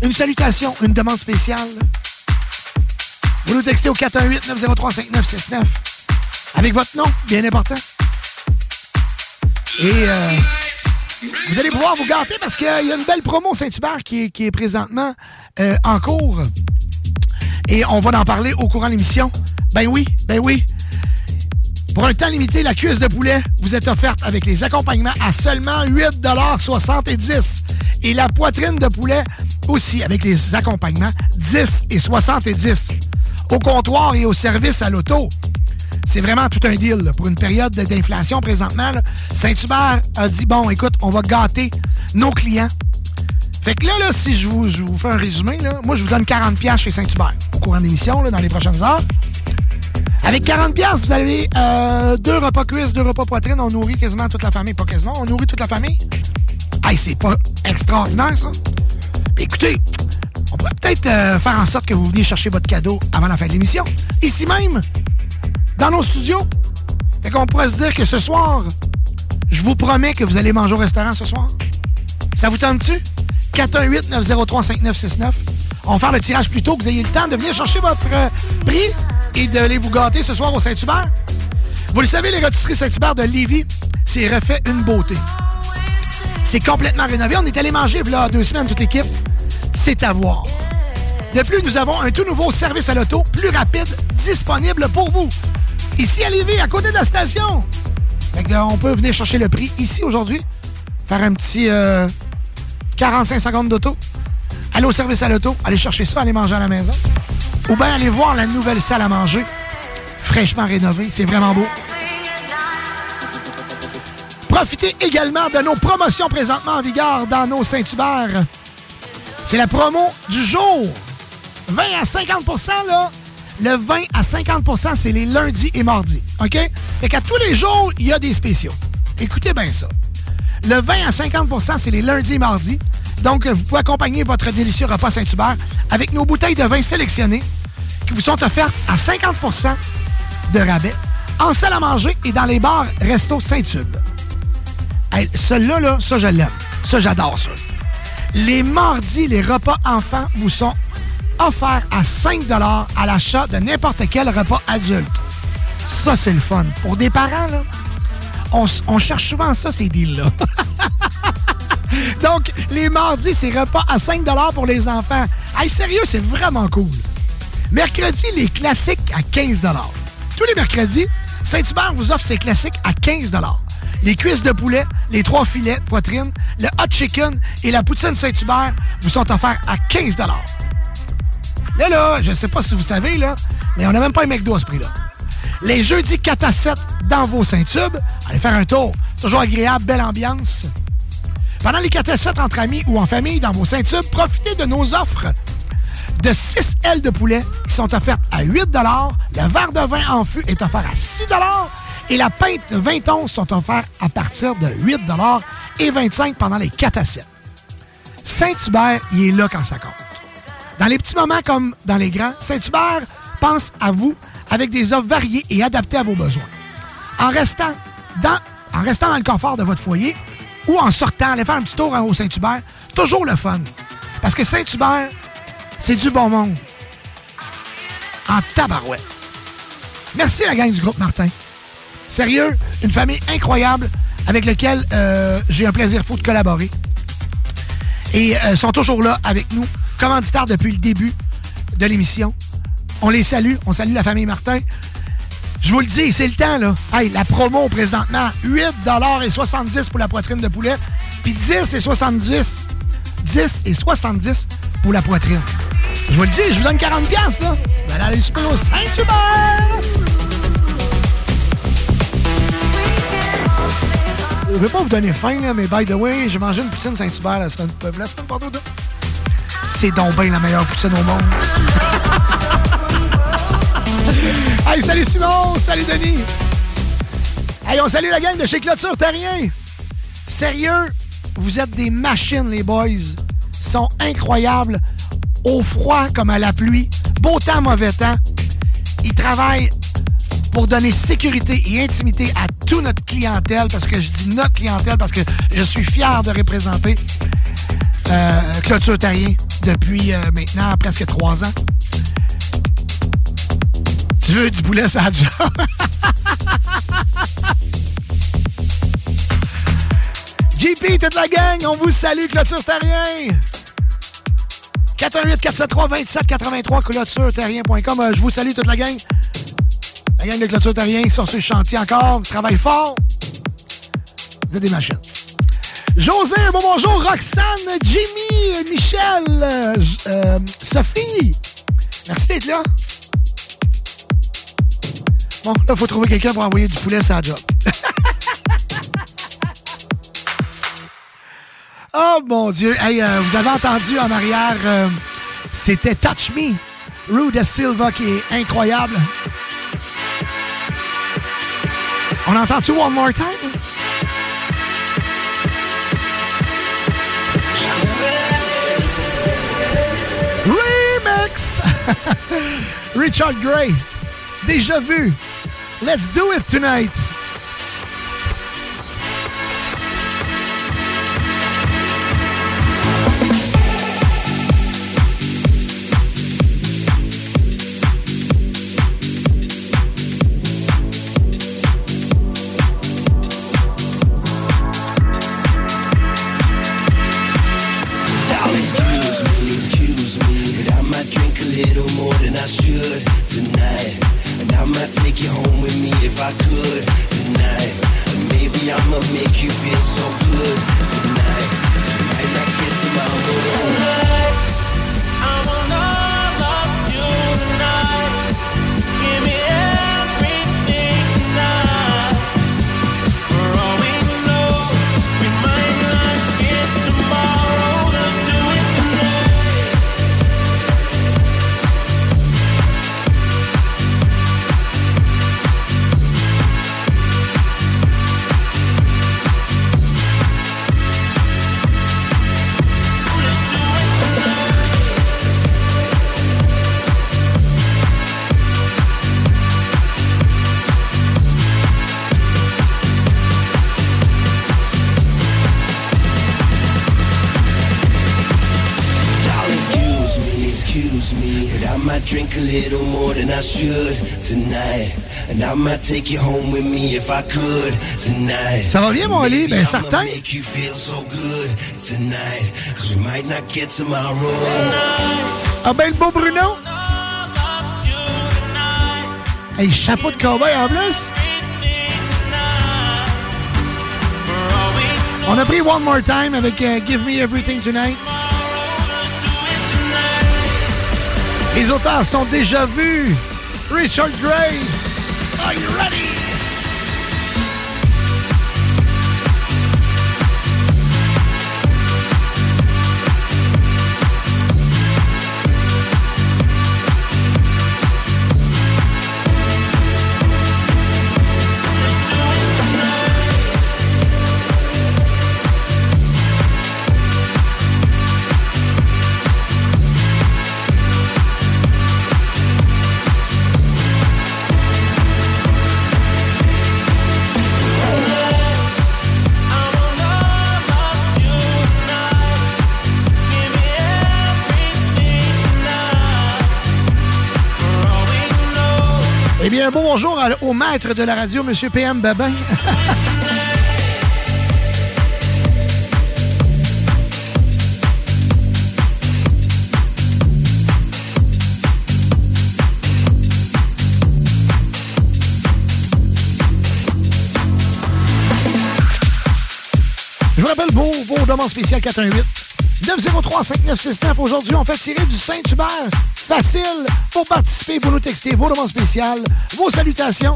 une salutation, une demande spéciale. Vous nous textez au 418-903-5969 avec votre nom, bien important. Et euh, vous allez pouvoir vous gâter parce qu'il y a une belle promo Saint-Hubert qui est, présentement euh, en cours. Et on va en parler au courant de l'émission. Ben oui, ben oui. Pour un temps limité, la cuisse de poulet vous est offerte avec les accompagnements à seulement 8,70 Et la poitrine de poulet aussi avec les accompagnements 10 et 70 Au comptoir et au service à l'auto. C'est vraiment tout un deal pour une période de- d'inflation présentement. Saint-Hubert a dit bon, écoute, on va gâter nos clients. Fait que là, si je vous, fais un résumé, moi, je vous donne 40$ piastres chez Saint-Hubert au courant de l'émission, dans les prochaines heures. Avec 40$, piastres, vous avez euh, deux repas cuisses, deux repas poitrine. On nourrit quasiment toute la famille. Pas quasiment, on nourrit toute la famille. Hey, c'est pas extraordinaire, ça? Écoutez, on pourrait peut-être euh, faire en sorte que vous veniez chercher votre cadeau avant la fin de l'émission. Ici même, dans nos studios. Fait qu'on pourrait se dire que ce soir, je vous promets que vous allez manger au restaurant ce soir. Ça vous tente-tu? 418-903-5969. On va faire le tirage plus tôt, que vous ayez le temps de venir chercher votre euh, prix et d'aller vous gâter ce soir au Saint-Hubert. Vous le savez, les rôtisseries Saint-Hubert de Lévis, c'est refait une beauté. C'est complètement rénové. On est allé manger là deux semaines, toute l'équipe. C'est à voir. De plus, nous avons un tout nouveau service à l'auto, plus rapide, disponible pour vous. Ici à Lévis, à côté de la station. Euh, on peut venir chercher le prix ici aujourd'hui. Faire un petit euh, 45 secondes d'auto. Aller au service à l'auto, aller chercher ça, aller manger à la maison. Ou bien aller voir la nouvelle salle à manger, fraîchement rénovée. C'est vraiment beau. Profitez également de nos promotions présentement en vigueur dans nos Saint-Hubert. C'est la promo du jour. 20 à 50% là. Le 20 à 50% c'est les lundis et mardis. OK? Fait qu'à tous les jours, il y a des spéciaux. Écoutez bien ça. Le 20 à 50% c'est les lundis et mardis. Donc, vous pouvez accompagner votre délicieux repas Saint-Hubert avec nos bouteilles de vin sélectionnées qui vous sont offertes à 50% de rabais en salle à manger et dans les bars Resto Saint-Tube. Hey, Celui-là, là, ça, je l'aime. Ça, j'adore ça. Les mardis, les repas enfants vous sont offerts à 5 à l'achat de n'importe quel repas adulte. Ça, c'est le fun. Pour des parents, on cherche souvent ça, ces deals-là. Donc, les mardis, c'est repas à 5 pour les enfants. Hey, sérieux, c'est vraiment cool. Mercredi, les classiques à 15 Tous les mercredis, Saint-Hubert vous offre ses classiques à 15 Les cuisses de poulet, les trois filets de poitrine, le hot chicken et la poutine Saint-Hubert vous sont offerts à 15 Là, là, je sais pas si vous savez, là, mais on n'a même pas un McDo à ce prix-là. Les jeudis 4 à 7 dans vos Saint-Tubes, allez faire un tour. Toujours agréable, belle ambiance. Pendant les 4 à 7 entre amis ou en famille dans vos Saint-Tubes, profitez de nos offres de 6 ailes de poulet qui sont offertes à 8 Le verre de vin en fût est offert à 6 et la pinte de 20 onces sont offerts à partir de 8 et 25 pendant les 4 à 7. Saint-Hubert, il est là quand ça compte. Dans les petits moments comme dans les grands, Saint-Hubert pense à vous avec des offres variées et adaptées à vos besoins. En restant dans, le confort de votre foyer ou en sortant, aller faire un petit tour au Saint-Hubert, toujours le fun. Parce que Saint-Hubert, c'est du bon monde. En tabarouette. Merci la gang du groupe Martin. Sérieux, une famille incroyable avec laquelle euh, j'ai un plaisir fou de collaborer. Et euh, sont toujours là avec nous, commanditaires depuis le début de l'émission. On les salue, on salue la famille Martin. Je vous le dis, c'est le temps, là. Hey, la promo présentement, 8 et 70 pour la poitrine de poulet, puis 10 et 70. 10 et 70 pour la poitrine. Je vous le dis, je vous donne 40 piastres, là. Vous allez aller super au Saint-Hubert! Je vais pas vous donner faim, là, mais by the way, j'ai mangé une poutine Saint-Hubert la semaine, la semaine. C'est donc bien la meilleure poutine au monde. hey, salut Simon! Salut Denis! Hey, on salue la gang de chez Clôture Terrien! Sérieux, vous êtes des machines, les boys. Ils sont incroyables. Au froid comme à la pluie. Beau temps, mauvais temps. Ils travaillent pour donner sécurité et intimité à toute notre clientèle, parce que je dis notre clientèle, parce que je suis fier de représenter euh, Clôture Terrien depuis euh, maintenant presque trois ans. Tu veux du poulet, ça job? JP, toute la gang, on vous salue, Clôture Terrien! 418-473-2783, clôtureterrien.com. Euh, je vous salue, toute la gang. La gang de Clôture Terrien sur le chantier encore, travaille fort. Vous êtes des machines. José, bon bonjour. Roxane, Jimmy, Michel, euh, euh, Sophie. Merci d'être là. Bon, là, il faut trouver quelqu'un pour envoyer du poulet sur la job. oh mon Dieu. Hey, euh, vous avez entendu en arrière, c'était Touch Me. Rue de Silva qui est incroyable. On entend-tu One More Time? Richard Gray. Déjà vu. Let's do it tonight. Drink a little more than I should tonight. And I might take you home with me if I could tonight. Ça va bien, mon Ali? Ben, certain. make you feel so good tonight. Cause we might not get tomorrow. Ah ben, le beau Bruno. Hey, chapeau de cowboy en plus. On a pris One More Time avec euh, Give Me Everything Tonight. Les auteurs sont déjà vus. Richard Gray. Are you ready? Bonjour au maître de la radio, M. PM Babin. Je vous rappelle vos, vos demandes spéciales 418 903 5969. Aujourd'hui, on fait tirer du Saint-Hubert. Facile pour participer, pour nous texter vos demandes spéciales, vos salutations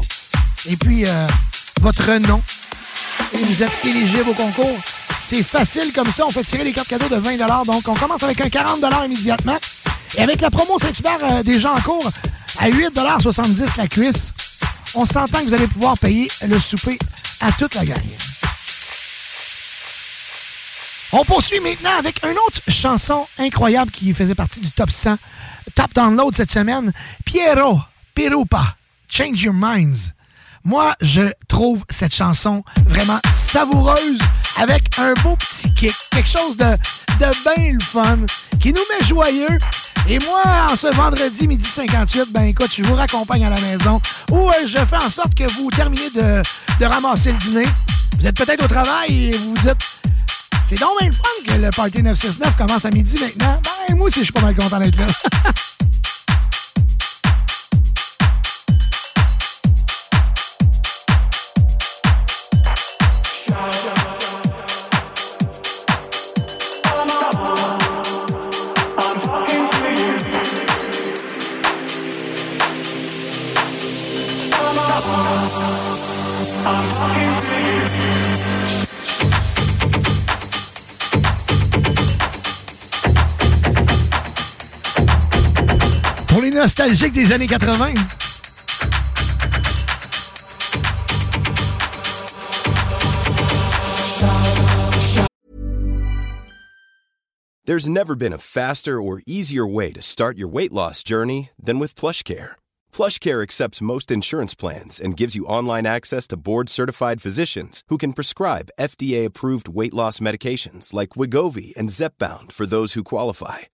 et puis euh, votre nom. Et vous êtes éligible au concours. C'est facile comme ça. On fait tirer les cartes cadeaux de 20 Donc, on commence avec un 40 immédiatement. Et avec la promo Saint-Hubert euh, déjà en cours, à 8,70 la cuisse, on s'entend que vous allez pouvoir payer le souper à toute la gang. On poursuit maintenant avec une autre chanson incroyable qui faisait partie du top 100, top download cette semaine. Piero Pirupa, Change Your Minds. Moi, je trouve cette chanson vraiment savoureuse avec un beau petit kick, quelque chose de, de bien le fun, qui nous met joyeux. Et moi, en ce vendredi midi 58, ben écoute, je vous raccompagne à la maison où euh, je fais en sorte que vous terminez de, de ramasser le dîner. Vous êtes peut-être au travail et vous vous dites c'est donc bien le fun que le Party 969 commence à midi maintenant. Ben, moi aussi, je suis pas mal content d'être là. Nostalgiques des années 80. There's never been a faster or easier way to start your weight loss journey than with PlushCare. PlushCare accepts most insurance plans and gives you online access to board-certified physicians who can prescribe FDA-approved weight loss medications like Wigovi and Zepbound for those who qualify.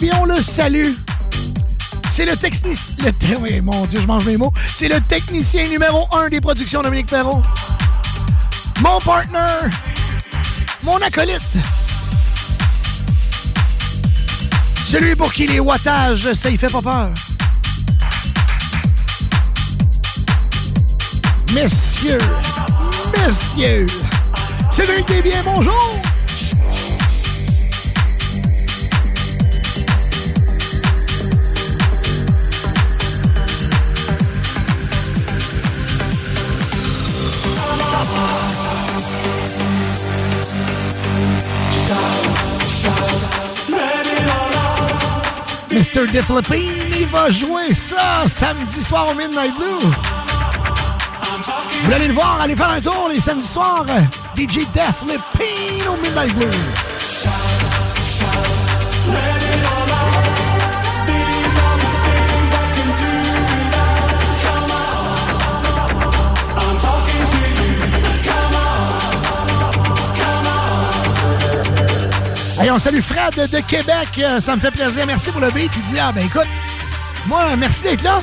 Eh bien, on le salue. C'est le technicien. Mon Dieu, je mange mes mots. C'est le technicien numéro un des productions Dominique Perrault. Mon partner. Mon acolyte. Celui pour qui les wattages, ça y fait pas peur. Messieurs, messieurs, Cédric Desbiens, bonjour! Mr. DeFlippine, il va jouer ça samedi soir au Midnight Blue. Vous aller le voir, allez faire un tour les samedis soirs. DJ Def au Midnight Blue. Hey, on salue Fred de Québec. Euh, Ça me fait plaisir. Merci pour le beat. Il dit Ah, ben écoute, moi, merci d'être là.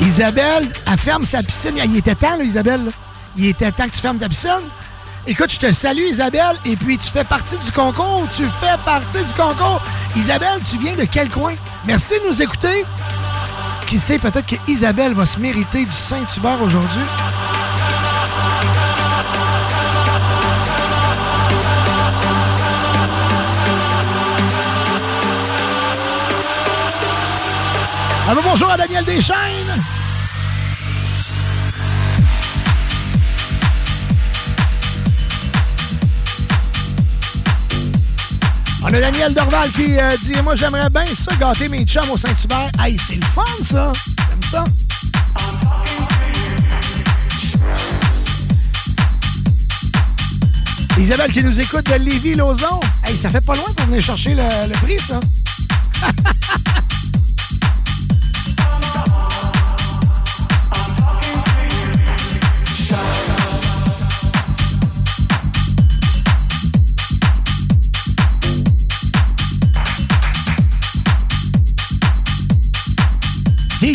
Isabelle, elle ferme sa piscine. Il était temps, là, Isabelle. Il était temps que tu fermes ta piscine. Écoute, je te salue, Isabelle. Et puis, tu fais partie du concours. Tu fais partie du concours. Isabelle, tu viens de quel coin? Merci de nous écouter. Qui sait, peut-être que Isabelle va se mériter du Saint-Hubert aujourd'hui. Alors bonjour à Daniel Deschaines. On a Daniel Dorval qui euh, dit Moi, j'aimerais bien ça gâter mes chums au Saint-Hubert. Hey, c'est le fun, ça. J'aime ça. Isabelle qui nous écoute de Lévis-Lauzon. Hey, ça fait pas loin pour venir chercher le, le prix, ça.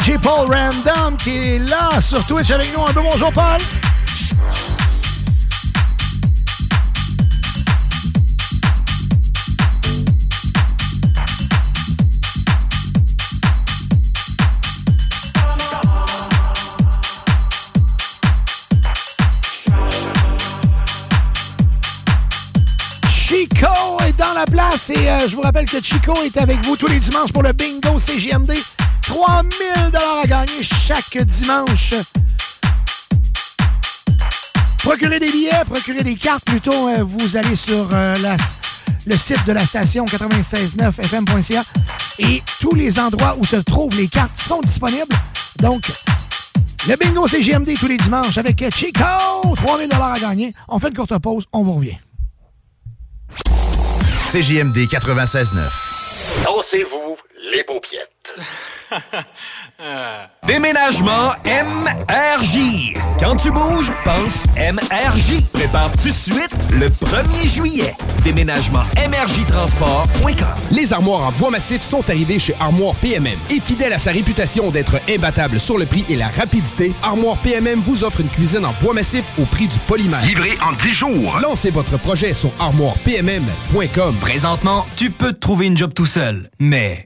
DJ Paul Random qui est là sur Twitch avec nous. Un peu bonjour, Paul. Chico est dans la place et euh, je vous rappelle que Chico est avec vous tous les dimanches pour le bingo CGMD. 3000 dollars à gagner chaque dimanche. Procurez des billets, procurez des cartes plutôt. euh, vous allez sur euh, la- le site de la station 969fm.ca et tous les endroits où se trouvent les cartes sont disponibles. Donc, Le bingo CGMD tous les dimanches avec Chico. 3000 à gagner. On fait une courte pause. On vous revient. CJMD 96.9. Dansez-vous les paupiètes. Déménagement MRJ. Quand tu bouges, pense MRJ. Prépare tout de suite le 1er juillet. Déménagement MRJtransport.com. Les armoires en bois massif sont arrivées chez Armoire PMM. Et fidèle à sa réputation d'être imbattable sur le prix et la rapidité, Armoire PMM vous offre une cuisine en bois massif au prix du polymère. Livré en 10 jours. Lancez votre projet sur armoirepmm.com. Présentement, tu peux te trouver une job tout seul, mais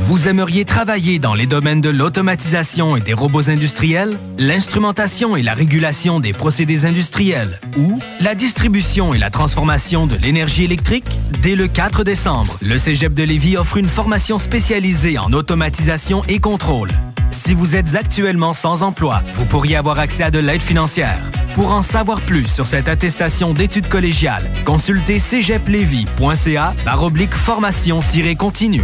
Vous aimeriez travailler dans les domaines de l'automatisation et des robots industriels, l'instrumentation et la régulation des procédés industriels ou la distribution et la transformation de l'énergie électrique? Dès le 4 décembre, le Cégep de Lévis offre une formation spécialisée en automatisation et contrôle. Si vous êtes actuellement sans emploi, vous pourriez avoir accès à de l'aide financière. Pour en savoir plus sur cette attestation d'études collégiales, consultez cégeplevy.ca oblique formation-continue.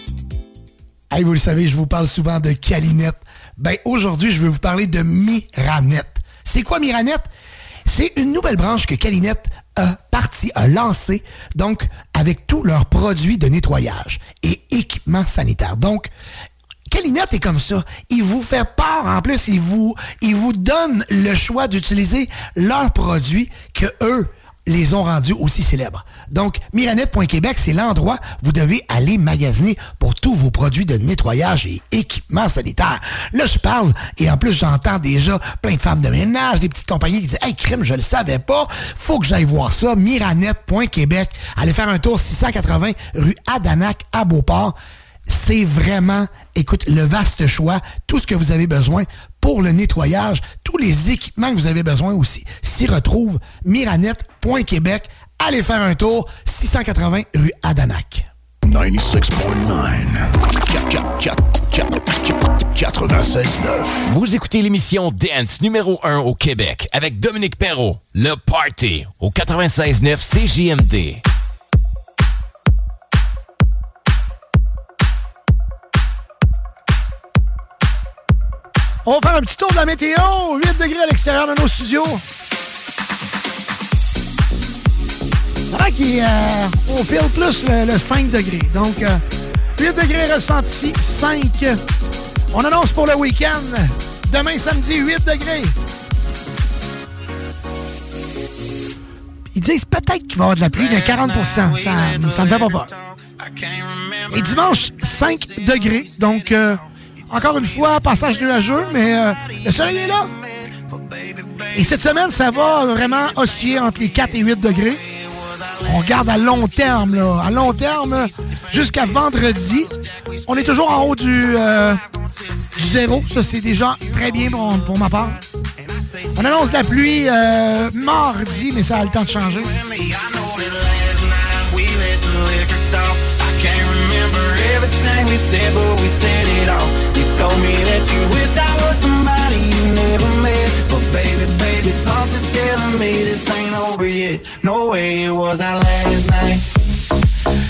Vous le savez, je vous parle souvent de Calinette. Ben, aujourd'hui, je vais vous parler de Miranet. C'est quoi Miranet? C'est une nouvelle branche que Calinette a parti, a lancé, donc, avec tous leurs produits de nettoyage et équipements sanitaires. Donc, Calinette est comme ça. Il vous fait part, en plus, il vous, il vous donne le choix d'utiliser leurs produits que eux les ont rendus aussi célèbres. Donc, Miranet.Québec, c'est l'endroit où vous devez aller magasiner pour tous vos produits de nettoyage et équipements sanitaires. Là, je parle, et en plus, j'entends déjà plein de femmes de ménage, des petites compagnies qui disent « Hey, crime, je le savais pas, faut que j'aille voir ça. » Miranet.Québec. Allez faire un tour 680 rue Adanac à Beauport c'est vraiment, écoute, le vaste choix, tout ce que vous avez besoin pour le nettoyage, tous les équipements que vous avez besoin aussi s'y retrouvent. Miranet.Québec. Allez faire un tour, 680 rue Adanac. 96.9. Vous écoutez l'émission Dance numéro 1 au Québec avec Dominique Perrault, Le Party au 96.9 CJMD. On va faire un petit tour de la météo. 8 degrés à l'extérieur de nos studios. C'est vrai qu'on file plus le, le 5 degrés. Donc, euh, 8 degrés ressenti, 5. On annonce pour le week-end. Demain, samedi, 8 degrés. Ils disent peut-être qu'il va y avoir de la pluie, mais 40 Ça ne me fait pas peur. Et dimanche, 5 degrés. Donc, euh, encore une fois, passage nuageux, mais euh, le soleil est là. Et cette semaine, ça va vraiment osciller entre les 4 et 8 degrés. On regarde à long terme, là. À long terme, jusqu'à vendredi, on est toujours en haut du, euh, zéro. Ça, c'est déjà très bien pour, pour ma part. On annonce la pluie euh, mardi, mais ça a le temps de changer.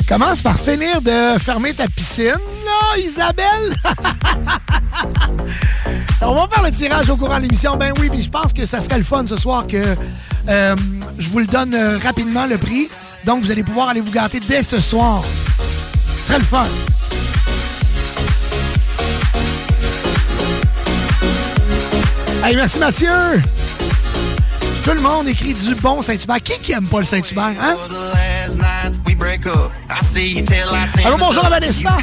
Commence par finir de fermer ta piscine, là, Isabelle. On va faire le tirage au courant de l'émission. Ben oui, puis je pense que ça serait le fun ce soir que euh, je vous le donne euh, rapidement, le prix. Donc, vous allez pouvoir aller vous gâter dès ce soir. Ce serait le fun. Hey, merci Mathieu! Tout le monde écrit du bon Saint-Hubert. Qui qui aime pas le Saint-Hubert, hein? Allô, bonjour à. Vanessa.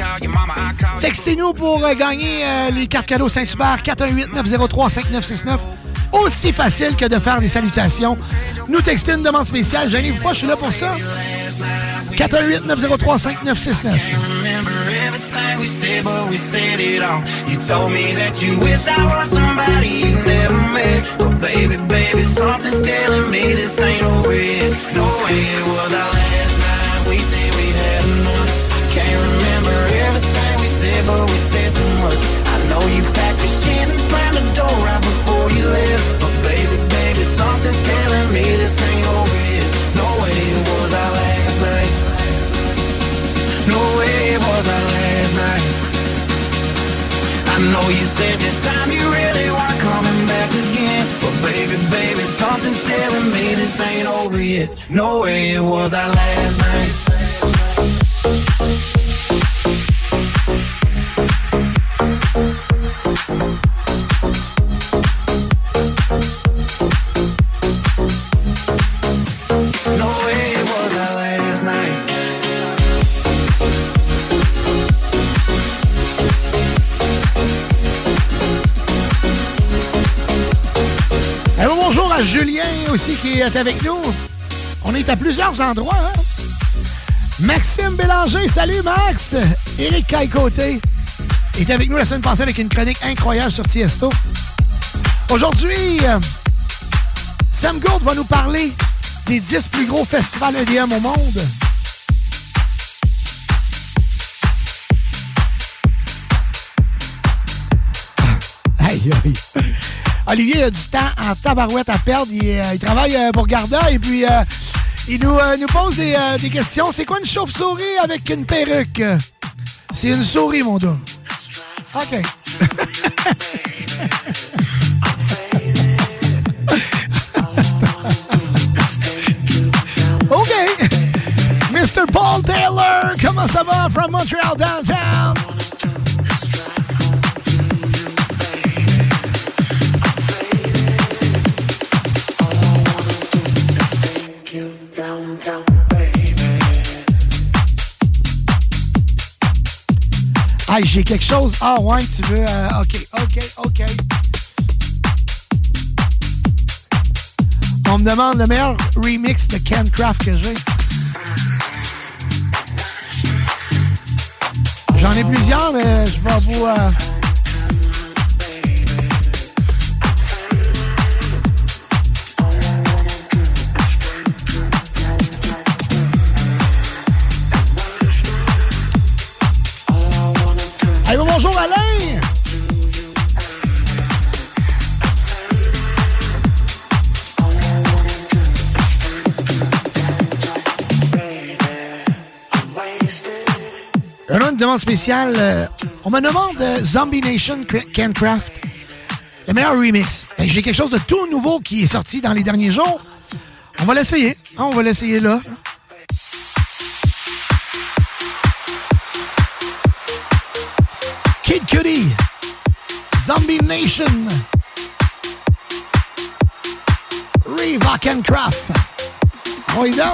Textez-nous pour euh, gagner euh, les cartes cadeaux Saint-Hubert 418-903-5969. Aussi facile que de faire des salutations. Nous textez une demande spéciale. Gênez-vous pas, je suis là pour ça. 418-903-5969. remember everything we said, but we said it all. You told me that you wish I was somebody you never met. But baby, baby, something's telling me this ain't over yet. No way it was our last night. We said we had enough. Can't remember everything we said, but we said too much. I know you this ain't over yet. No way it was our last night. No way it was our last night. I know you said this time you really weren't coming back again. But baby, baby, something's telling me this ain't over yet. No way it was our last night. Est avec nous. On est à plusieurs endroits. Hein? Maxime Bélanger, salut Max. Éric Caille-Côté est avec nous la semaine passée avec une chronique incroyable sur Tiesto. Aujourd'hui, euh, Sam Gould va nous parler des 10 plus gros festivals EDM au monde. Olivier a du temps en tabarouette à perdre. Il, euh, il travaille euh, pour Garda et puis euh, il nous, pose des, des questions. C'est quoi une chauve-souris avec une perruque? C'est une souris, mon gars. OK. OK. Mr. Paul Taylor, comment ça va? From Montreal downtown? J'ai quelque chose. Ah, ouais, tu veux. euh, OK, OK, OK. On me demande le meilleur remix de Ken Craft que j'ai. J'en ai plusieurs, mais je vais vous. euh, demande spéciale. euh, on me demande euh, Zombie Nation Ken Craft. Le meilleur remix. Ben, J'ai quelque chose de tout nouveau qui est sorti dans les derniers jours. On va l'essayer. hein, on va l'essayer là. Kid Cudi. Zombie Nation. Reebok and Craft. On y va.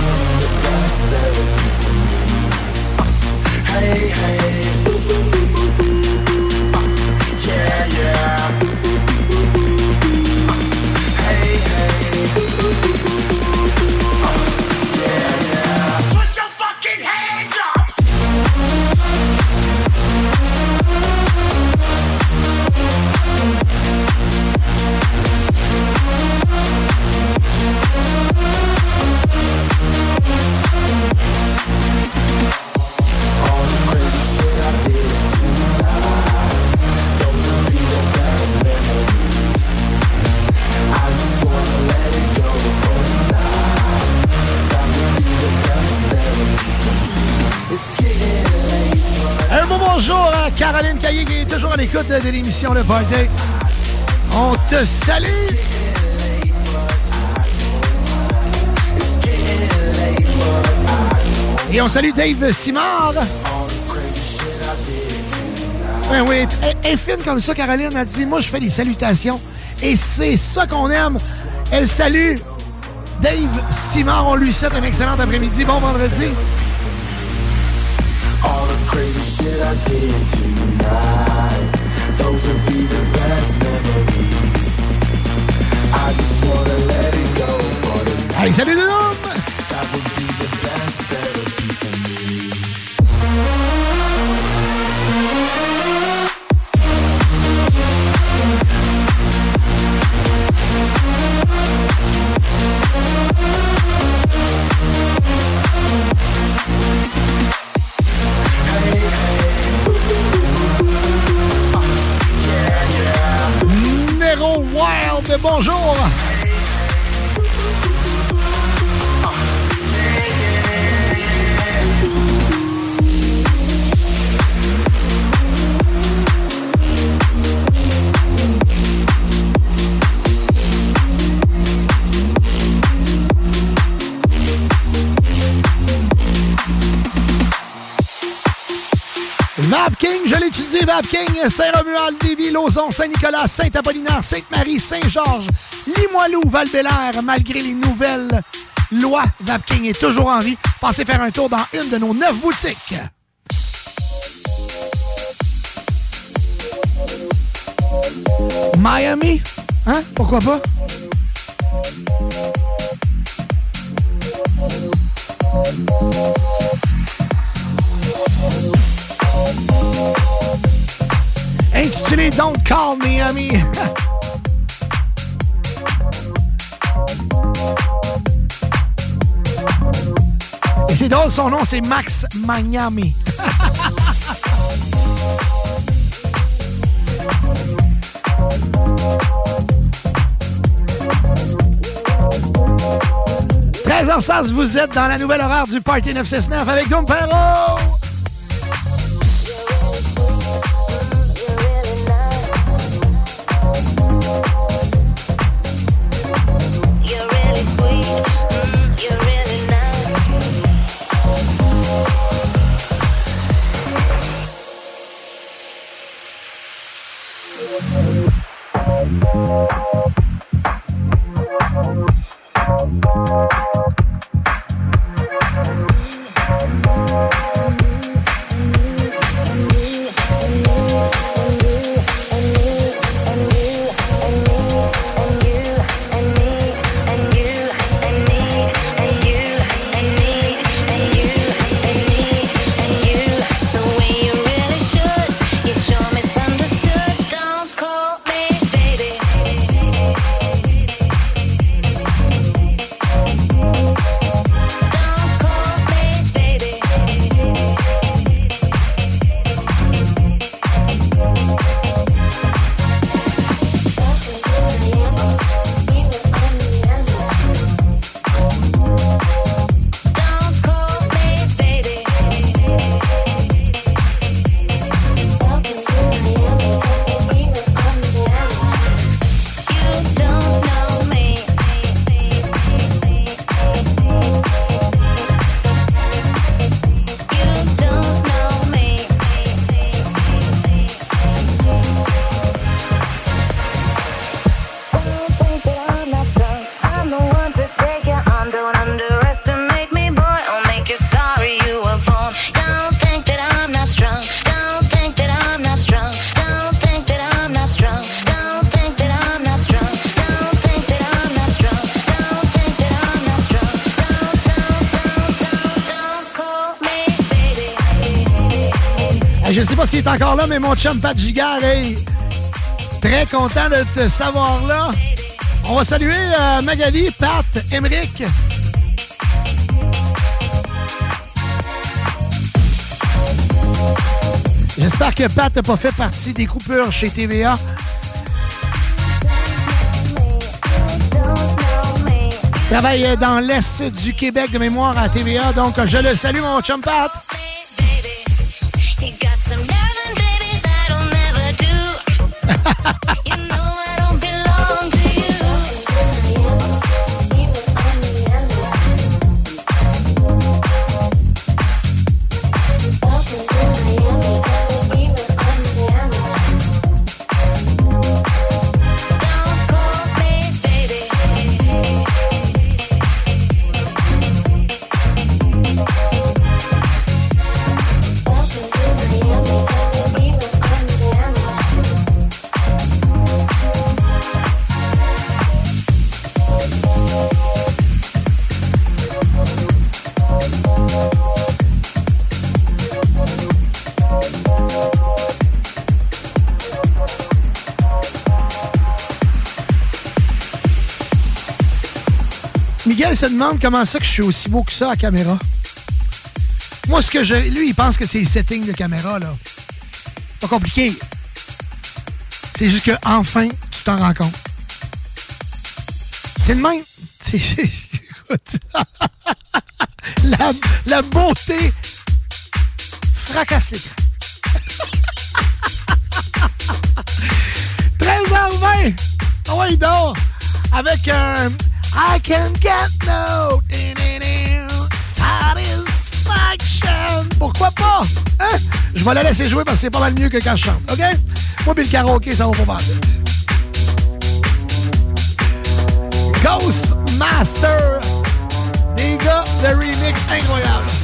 the best that would for me. Hey, hey. L'écoute de, l'émission Le Party. On te salue! Et on salue Dave Simard. Ben oui, elle, elle est fine comme ça, Caroline. Elle dit, moi, je fais des salutations. Et c'est ça qu'on aime. Elle salue Dave Simard. On lui souhaite un excellent après-midi. Bon vendredi. All the crazy shit I did tonight. I just wanna let it go homme! That Vapking, Saint-Romuald, Lévis, Lauson, Saint-Nicolas, Saint-Apollinaire, Sainte-Marie, Saint-Georges, Limoilou, val malgré les nouvelles lois, Vapking est toujours en vie. Passez faire un tour dans une de nos neuf boutiques. Miami? Hein? Pourquoi pas? Intitulé Don't Call Miami. Et c'est drôle, son nom c'est Max Miami. « 13h16, vous êtes dans la nouvelle horaire du Party 969 avec Dom Perrault! Mon chum Pat est très content de te savoir là. On va saluer euh, Magali, Pat, Emeric. J'espère que Pat n'a pas fait partie des coupures chez TVA. Travaille dans l'Est du Québec de mémoire à TVA, donc je le salue, mon chum Pat. Miguel se demande comment ça que je suis aussi beau que ça à caméra. Moi, ce que je. Lui, il pense que c'est les settings de caméra, là. Pas compliqué. C'est juste que enfin, tu t'en rends compte. C'est le même. La, la beauté fracasse l'écran. Pourquoi pas? Hein? Je vais la laisser jouer parce que c'est pas mal mieux que quand je chante, OK? Moi, puis le karaoké, ça va pas mal. Ghost Master. Des gars remix incroyable.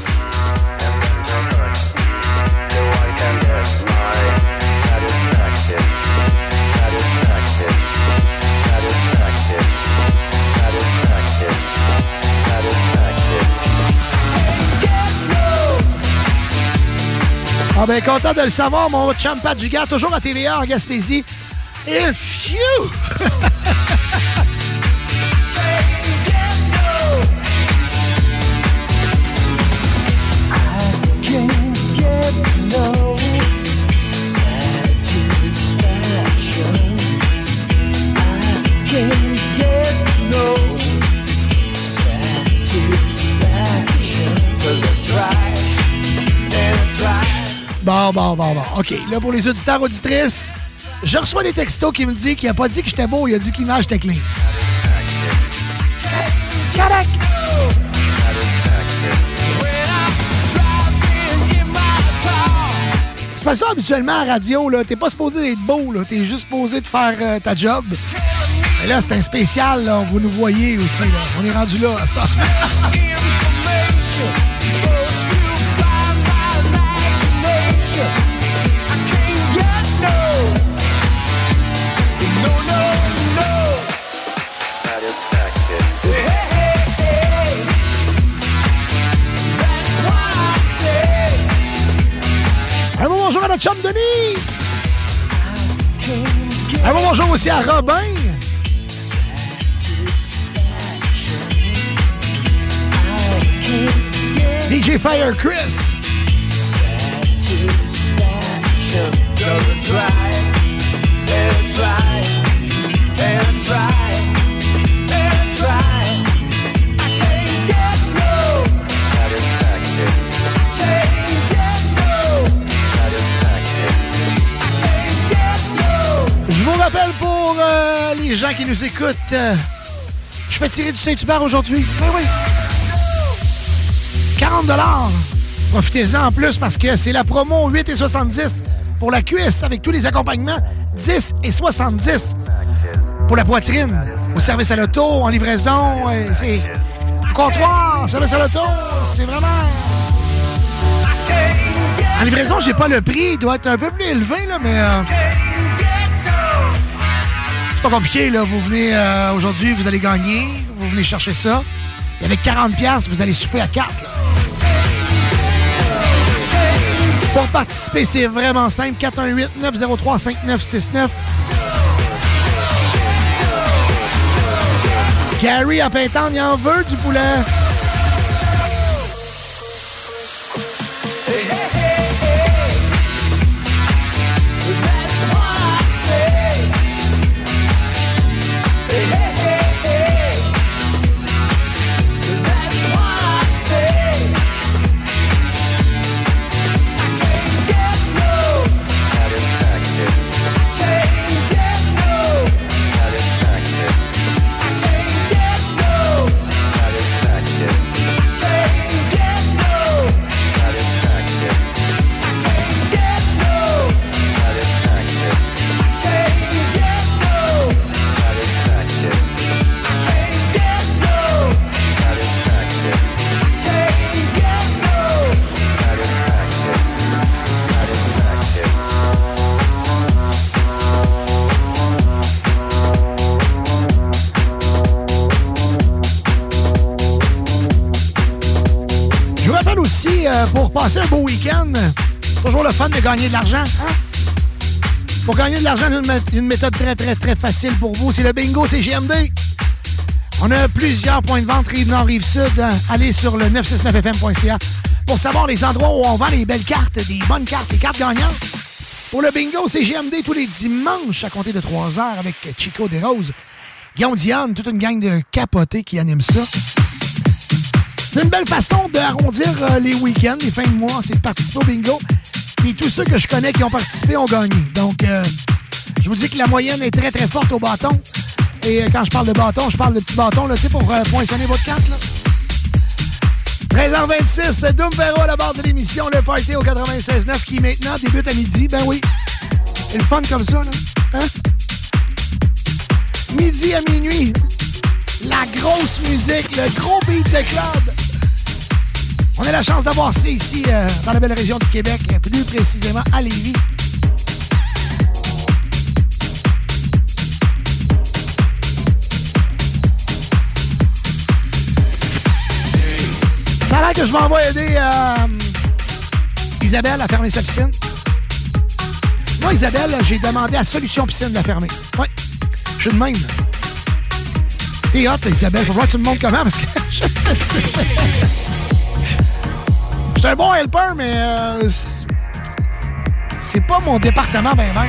Ah ben content de le savoir, mon chum Pat Giga, toujours à TVA en Gaspésie. OK, là, pour les auditeurs, auditrices, je reçois des textos qui me disent qu'il a pas dit que j'étais beau, il a dit que l'image était clean. Correct. C'est pas ça habituellement à radio, là. T'es pas supposé d'être beau, là. T'es juste supposé de faire euh, ta job. Mais là, c'est un spécial, là. Vous nous voyez aussi, là. On est rendu là à ce notre chum Denis. Un bon bonjour aussi à Robin. DJ Fire Chris. And and rappelle pour euh, les gens qui nous écoutent, euh, je fais tirer du Saint-Hubert aujourd'hui. Oui, oui. 40 Profitez-en en plus parce que c'est la promo 8 et 70 pour la cuisse avec tous les accompagnements. 10 et 70 pour la poitrine. Au service à l'auto, en livraison, c'est comptoir, service à l'auto. C'est vraiment... En livraison, j'ai pas le prix. Il doit être un peu plus élevé, là, mais... euh, pas compliqué, là. Vous venez euh, aujourd'hui, vous allez gagner. Vous venez chercher ça. Et avec 40$, piastres, vous allez souper à 4. là. Pour participer, c'est vraiment simple. 418-903-5969. Gary à Pintan, il en veut du poulet. Passer un beau week-end, toujours le fun de gagner de l'argent. hein? Pour gagner de l'argent, une, une méthode très, très, très facile pour vous. C'est le bingo, c'est GMD. On a plusieurs points de vente, Rive-Nord, Rive-Sud. Euh, Allez sur le 969fm.ca pour savoir les endroits où on vend les belles cartes, des bonnes cartes, les cartes gagnantes. Pour le bingo, c'est GMD tous les dimanches à compter de 3 h avec Chico Desroses, Guillaume Diane, toute une gang de capotés qui animent ça. C'est une belle façon d'arrondir euh, les week-ends, les fins de mois, c'est de participer au bingo. Puis tous ceux que je connais qui ont participé ont gagné. Donc, euh, je vous dis que la moyenne est très, très forte au bâton. Et euh, quand je parle de bâton, je parle de petits bâtons, là, tu pour euh, poinçonner votre carte, là. 13h26, Doom Véro à la barre de l'émission Le Party au 96.9 qui maintenant débute à midi. Ben oui. C'est le fun comme ça, là. Hein? Midi à minuit. La grosse musique, le gros beat de club. On a la chance d'avoir ça ici, euh, dans la belle région du Québec, plus précisément à Lévis. Ça a l'air que je m'en vais aider euh, Isabelle à fermer sa piscine. Moi, Isabelle, j'ai demandé à Solution Piscine de la fermer. Oui, je suis de même. T'es hot, Isabelle. Faut voir que tu me montres comment, parce que je Je suis un bon helper, mais euh, c'est- c'est pas mon département, ben ben.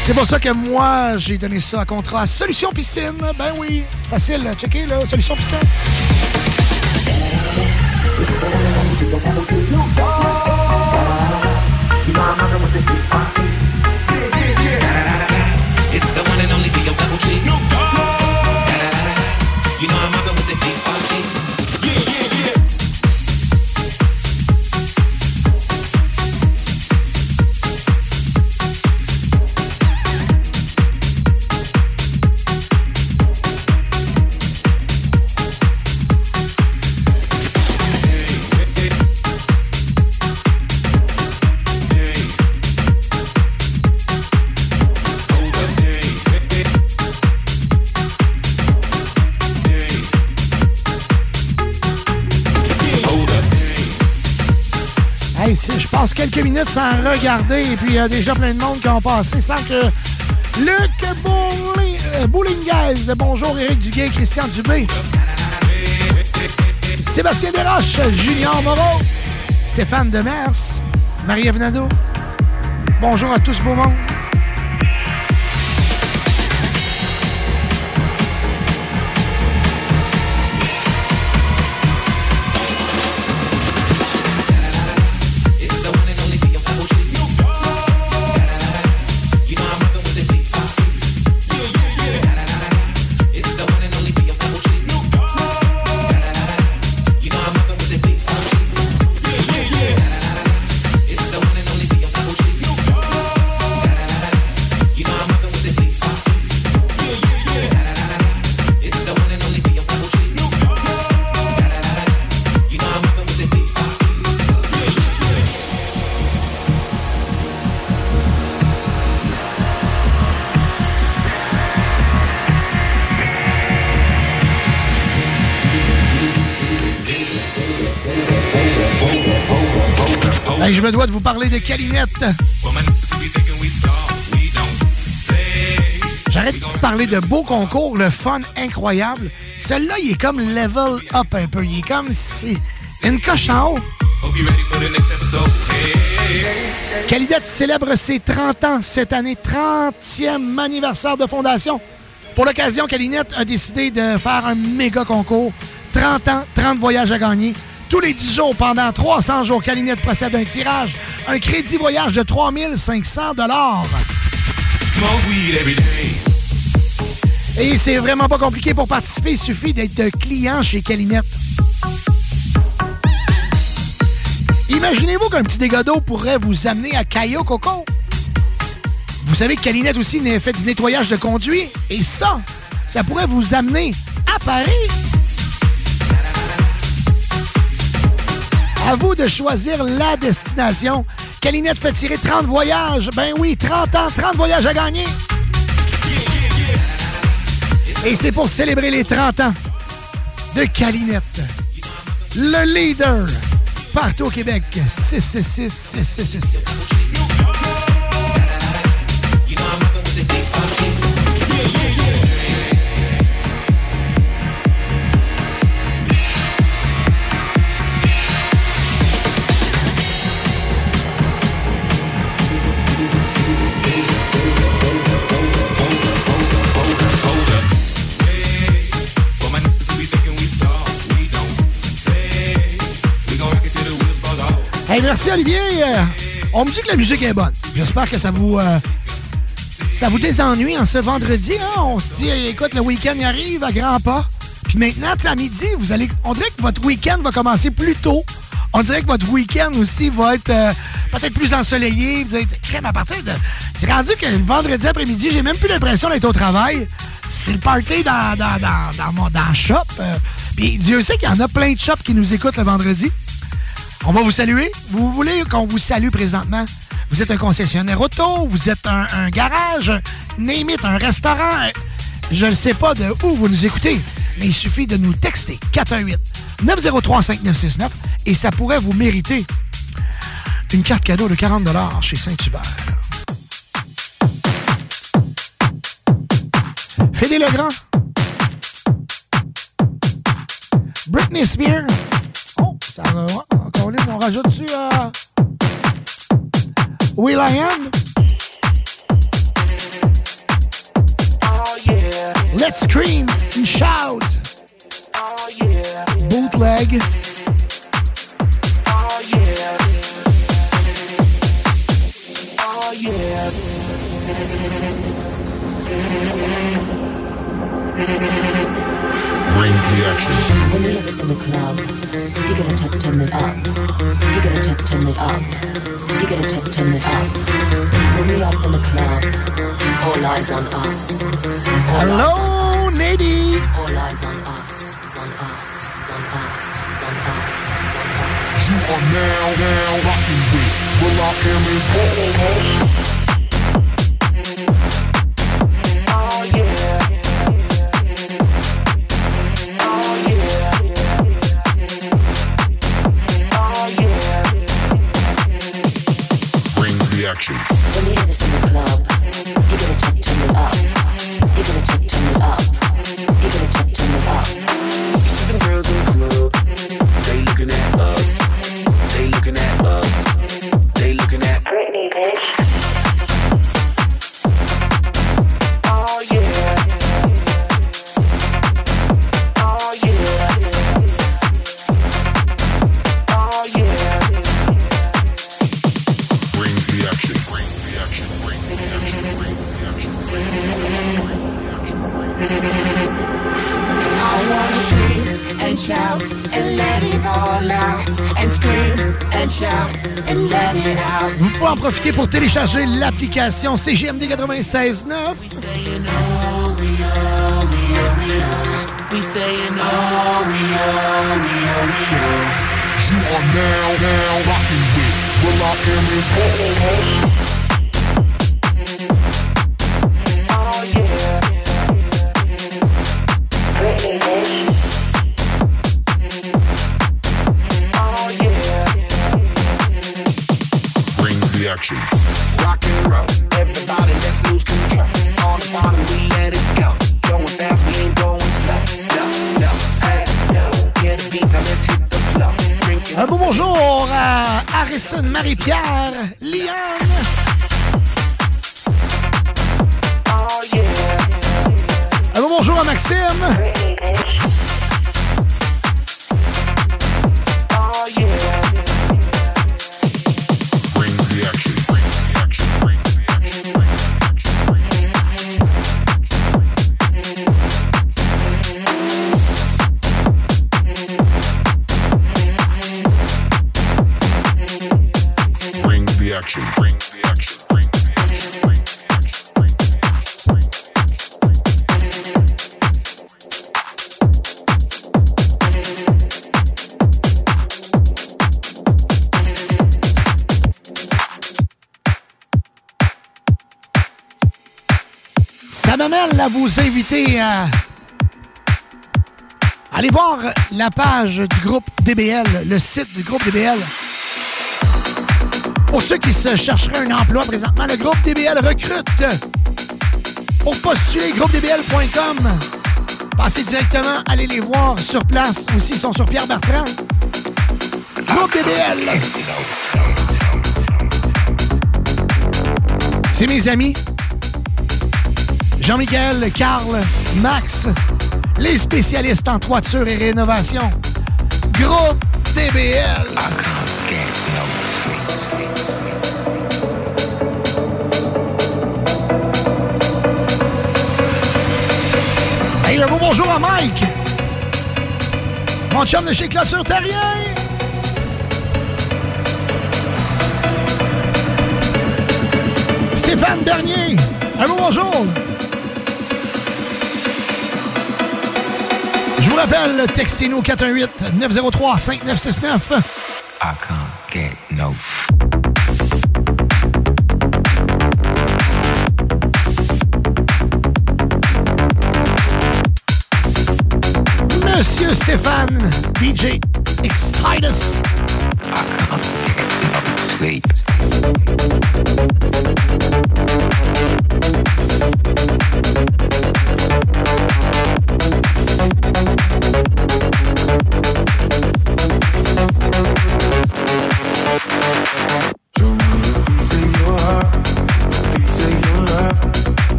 C'est pour ça que moi, j'ai donné ça à contrat Solution Piscine. Ben oui, facile, checker, là, Solution Piscine. Sans regarder, et puis il y a déjà plein de monde qui ont passé sans que. Luc euh, Boulinguez, bonjour Éric Duguay, Christian Dubé. Sébastien Desroches, Julien Moreau, Stéphane Demers, Marie-Ève. Bonjour à tous, beau monde. Je me dois de vous parler de Calinette. J'arrête de parler de beaux concours, le fun incroyable. Celui-là, il est comme level up un peu. Il est comme c'est une coche en haut. Célèbre ses 30 ans cette année, 30e anniversaire de fondation. Pour l'occasion, Calinette a décidé de faire un méga concours. 30 ans, 30 voyages à gagner. Tous les 10 jours, pendant 300 jours, Calinette procède à un tirage. Un crédit voyage de 3500 Smoke weed every day. Et c'est vraiment pas compliqué pour participer. Il suffit d'être client chez Calinette. Imaginez-vous qu'un petit dégât d'eau pourrait vous amener à Cayo Coco. Vous savez que Calinette aussi fait du nettoyage de conduit. Et ça, ça pourrait vous amener à Paris. À vous de choisir la destination. Calinette fait tirer 30 voyages. Ben oui, 30 ans, 30 voyages à gagner. Et c'est pour célébrer les 30 ans de Calinette. Le leader partout au Québec. 666 6666. Hey, merci Olivier. Euh, on me dit que la musique est bonne. J'espère que ça vous euh, ça vous désennuie en ce vendredi. Hein? On se dit, écoute, le week-end arrive à grands pas. Puis maintenant, à midi, vous allez, on dirait que votre week-end va commencer plus tôt. On dirait que votre week-end aussi va être euh, peut-être plus ensoleillé. Vous allez dire, crème à partir de. C'est rendu que le vendredi après-midi, j'ai même plus l'impression d'être au travail. C'est le party dans, dans, dans, dans mon dans shop. Euh. Puis Dieu sait qu'il y en a plein de shops qui nous écoutent le vendredi. On va vous saluer. Vous voulez qu'on vous salue présentement? Vous êtes un concessionnaire auto, vous êtes un, un garage, it, un restaurant. Je ne sais pas de où vous nous écoutez, mais il suffit de nous texter 418-903-5969 et ça pourrait vous mériter une carte cadeau de 40 chez Saint-Hubert. Fédé Legrand. Britney Spears. Oh, ça va. Encore on rajoute dessus euh, Will I Am? Let's scream and shout. Bootleg. Oh yeah. Bring the action. When you hear this in the club, you gotta t- turn it up. You gotta t- turn it up. You gotta t- turn it up. When we up in the club, all eyes on us. All Hello, eyes on us. Nadie. All eyes on us. It's on us. It's on us. It's on us. You are now, now rocking with Will I Am in action. When you hear this in the club, you gotta t- turn it up. Profiter pour télécharger l'application CGMD 96.9. We saying oh, we oh, we oh, we oh. You are now, now rocking with Marie-Pierre. Inviter à aller voir la page du groupe DBL, le site du groupe DBL. Pour ceux qui se chercheraient un emploi présentement, le groupe DBL recrute. Pour postuler, groupedbl.com. Passez directement, allez les voir sur place. Aussi, ils sont sur Pierre Bertrand. Groupe DBL. C'est mes amis. Jean-Michel, Carl, Max, les spécialistes en toiture et rénovation. Groupe DBL. Hey, un beau bonjour à Mike. Mon chum de chez Clôture Terrien. Stéphane Bernier. Un beau bonjour. Rappelle, textez-nous 418-903-5969. I can't get no. Monsieur Stéphane, DJ Extitus. Sleep.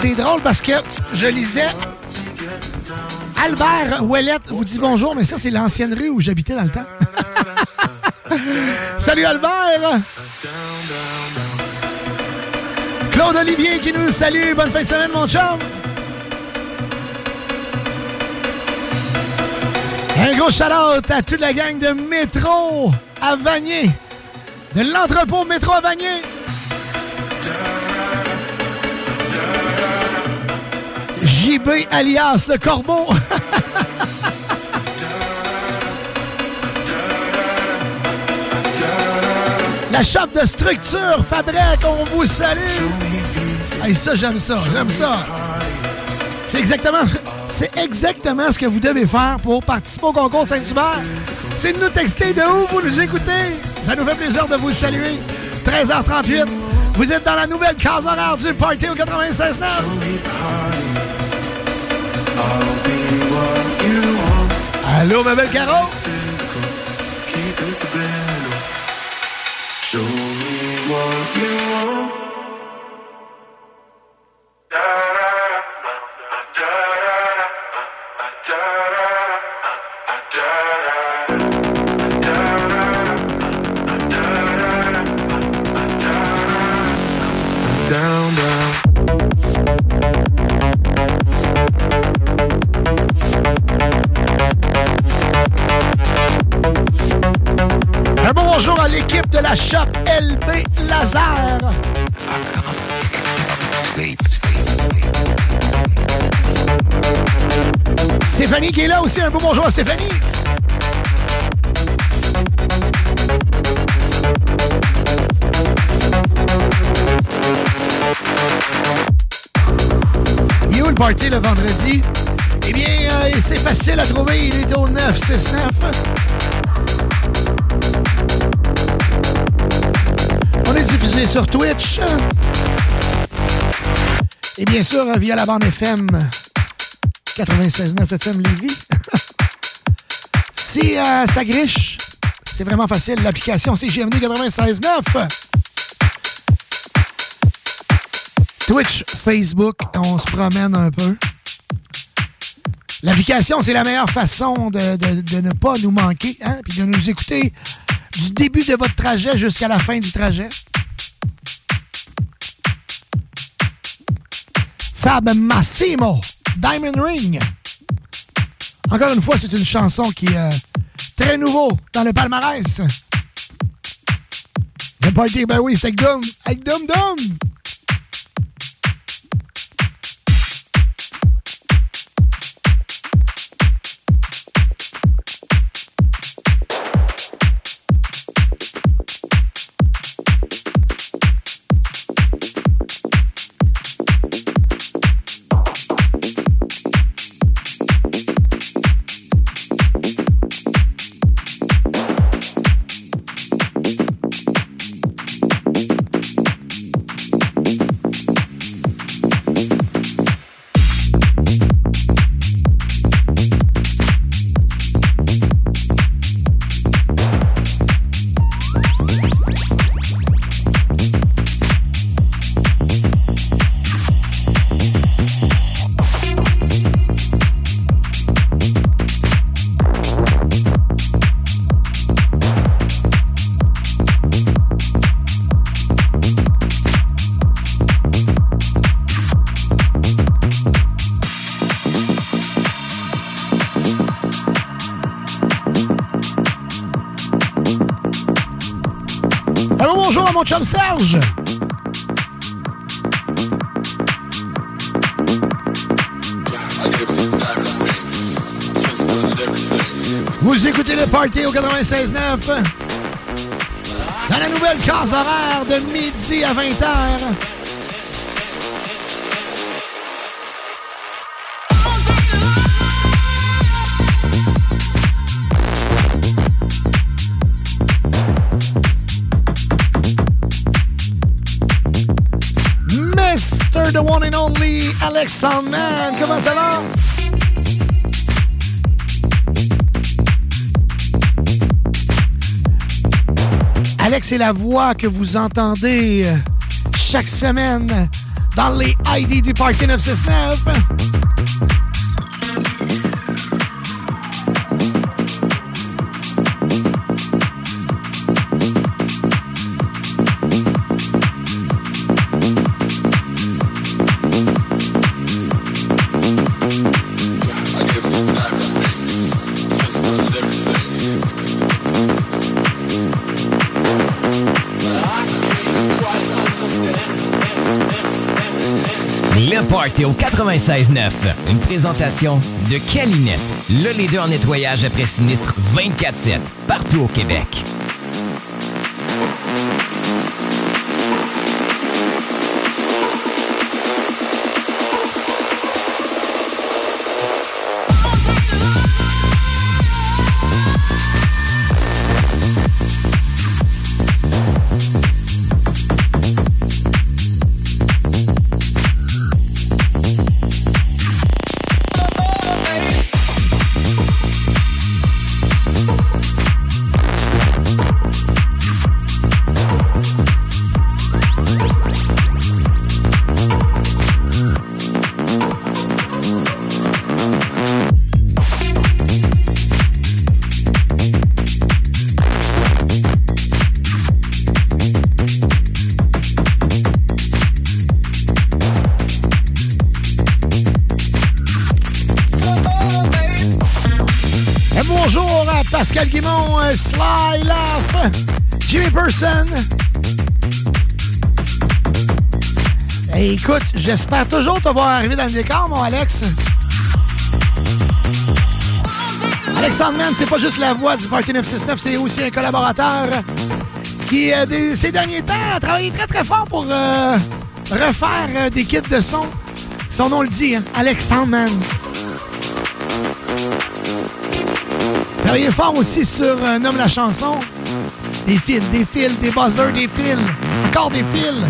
C'est drôle parce que je lisais Albert Ouellette vous dit bonjour, mais ça, c'est l'ancienne rue où j'habitais dans le temps. Salut Albert! Claude Olivier qui nous salue. Bonne fin de semaine, mon chum! Un gros shout-out à toute la gang de Métro à Vanier. De l'entrepôt Métro à Vanier. JB alias le Corbeau. La chape de structure Fabrec, on vous salue. Hey, ça, j'aime ça, j'aime ça. C'est exactement, c'est exactement ce que vous devez faire pour participer au concours Saint-Hubert. C'est de nous texter de où vous nous écoutez. Ça nous fait plaisir de vous saluer. 13h38. Vous êtes dans la nouvelle case horaire du Party au 96.9. Allô, ma belle Caro? Bonjour à Stéphanie. Il où le party le vendredi? Eh bien, euh, c'est facile à trouver. Il est au 969. On est diffusé sur Twitch. Et bien sûr, via la bande FM 96.9 FM Lévis. Si euh, ça griche, c'est vraiment facile. L'application c'est GMD 96.9. Twitch, Facebook, on se promène un peu. L'application, c'est la meilleure façon de, de- de ne pas nous manquer, hein, puis de nous écouter du début de votre trajet jusqu'à la fin du trajet. Fab Massimo, Diamond Ring. Encore une fois, c'est une chanson qui est euh, très nouveau dans le palmarès. Le party, ben oui, c'est avec Dum, avec Dum Dum. Vous écoutez le party au 96.9 dans la nouvelle case horaire de midi à 20h. Alex Sandman, comment ça va? Alex est la voix que vous entendez euh, chaque semaine dans les ID du Party 969. Party au 96.9. Une présentation de Calinette, le leader en nettoyage après sinistre 24-7, partout au Québec. J'espère toujours te voir arriver dans le décor, mon Alex. Alex Sandman, c'est pas juste la voix du Party 969, c'est aussi un collaborateur qui, euh, ces derniers temps, a travaillé très très fort pour euh, refaire euh, des kits de son. Son nom le dit, hein, Alex Sandman. Travaillé fort aussi sur Nomme la chanson. Des fils, des fils, des buzzers, des fils. Encore des fils.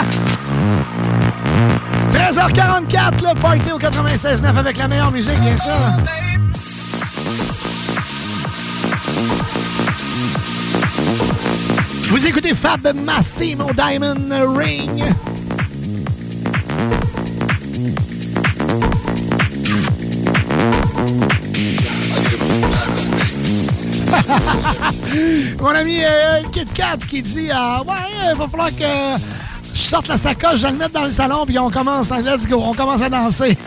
13h44, le party au 96.9 avec la meilleure musique, bien sûr. Vous écoutez Fab Massimo Diamond Ring. Mon ami euh, Kit Kat qui dit ah, Ouais, il va falloir que je sorte la sacoche, je le mette dans le salon, puis on commence, hein, let's go, on commence à danser.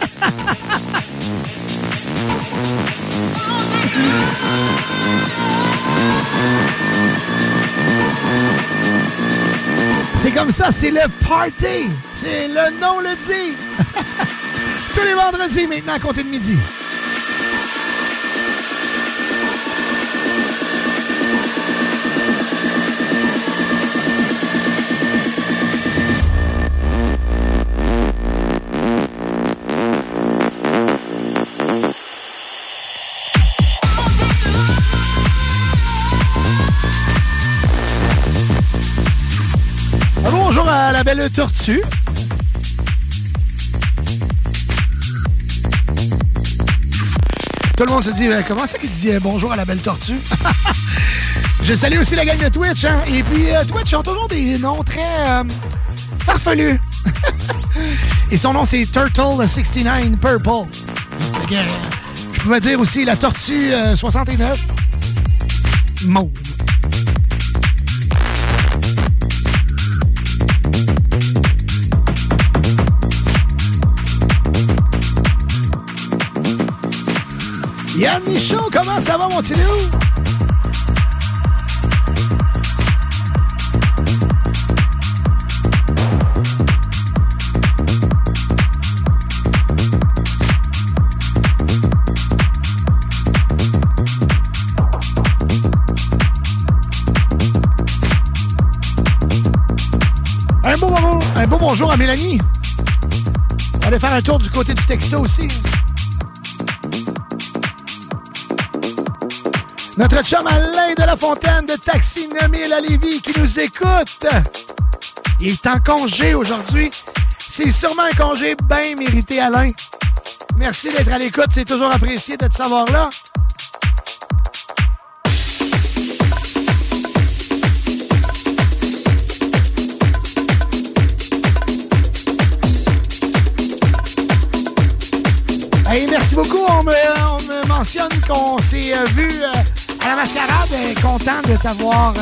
C'est comme ça, c'est le party. C'est le nom le dit. Tous les vendredis maintenant à compter de midi. Tortue. Tout le monde se dit, euh, comment ça qu'il euh, bonjour à la belle tortue? Je salue aussi la gang de Twitch. hein. Et puis, euh, Twitch ont toujours des noms très euh, farfelus. Et son nom, c'est Turtle69 Purple. Euh, je pouvais dire aussi la tortue euh, 69 mauve. Yann Michaud, comment ça va, mon Tiléo? Un beau, un beau bonjour à Mélanie. On va aller faire un tour du côté du texto aussi. Notre chum Alain de la Fontaine de Taxi 9000 à Lévis qui nous écoute. Il est en congé aujourd'hui. C'est sûrement un congé bien mérité, Alain. Merci d'être à l'écoute. C'est toujours apprécié de te savoir là. Hey, merci beaucoup. On me, on me mentionne qu'on s'est euh, vu euh, la mascarade. Euh, content de t'avoir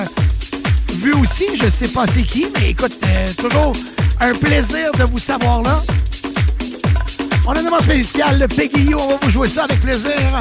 vu aussi. Je sais pas c'est qui, mais écoute, euh, toujours un plaisir de vous savoir là. On a une demande spéciale, le Peggy On va vous jouer ça avec plaisir.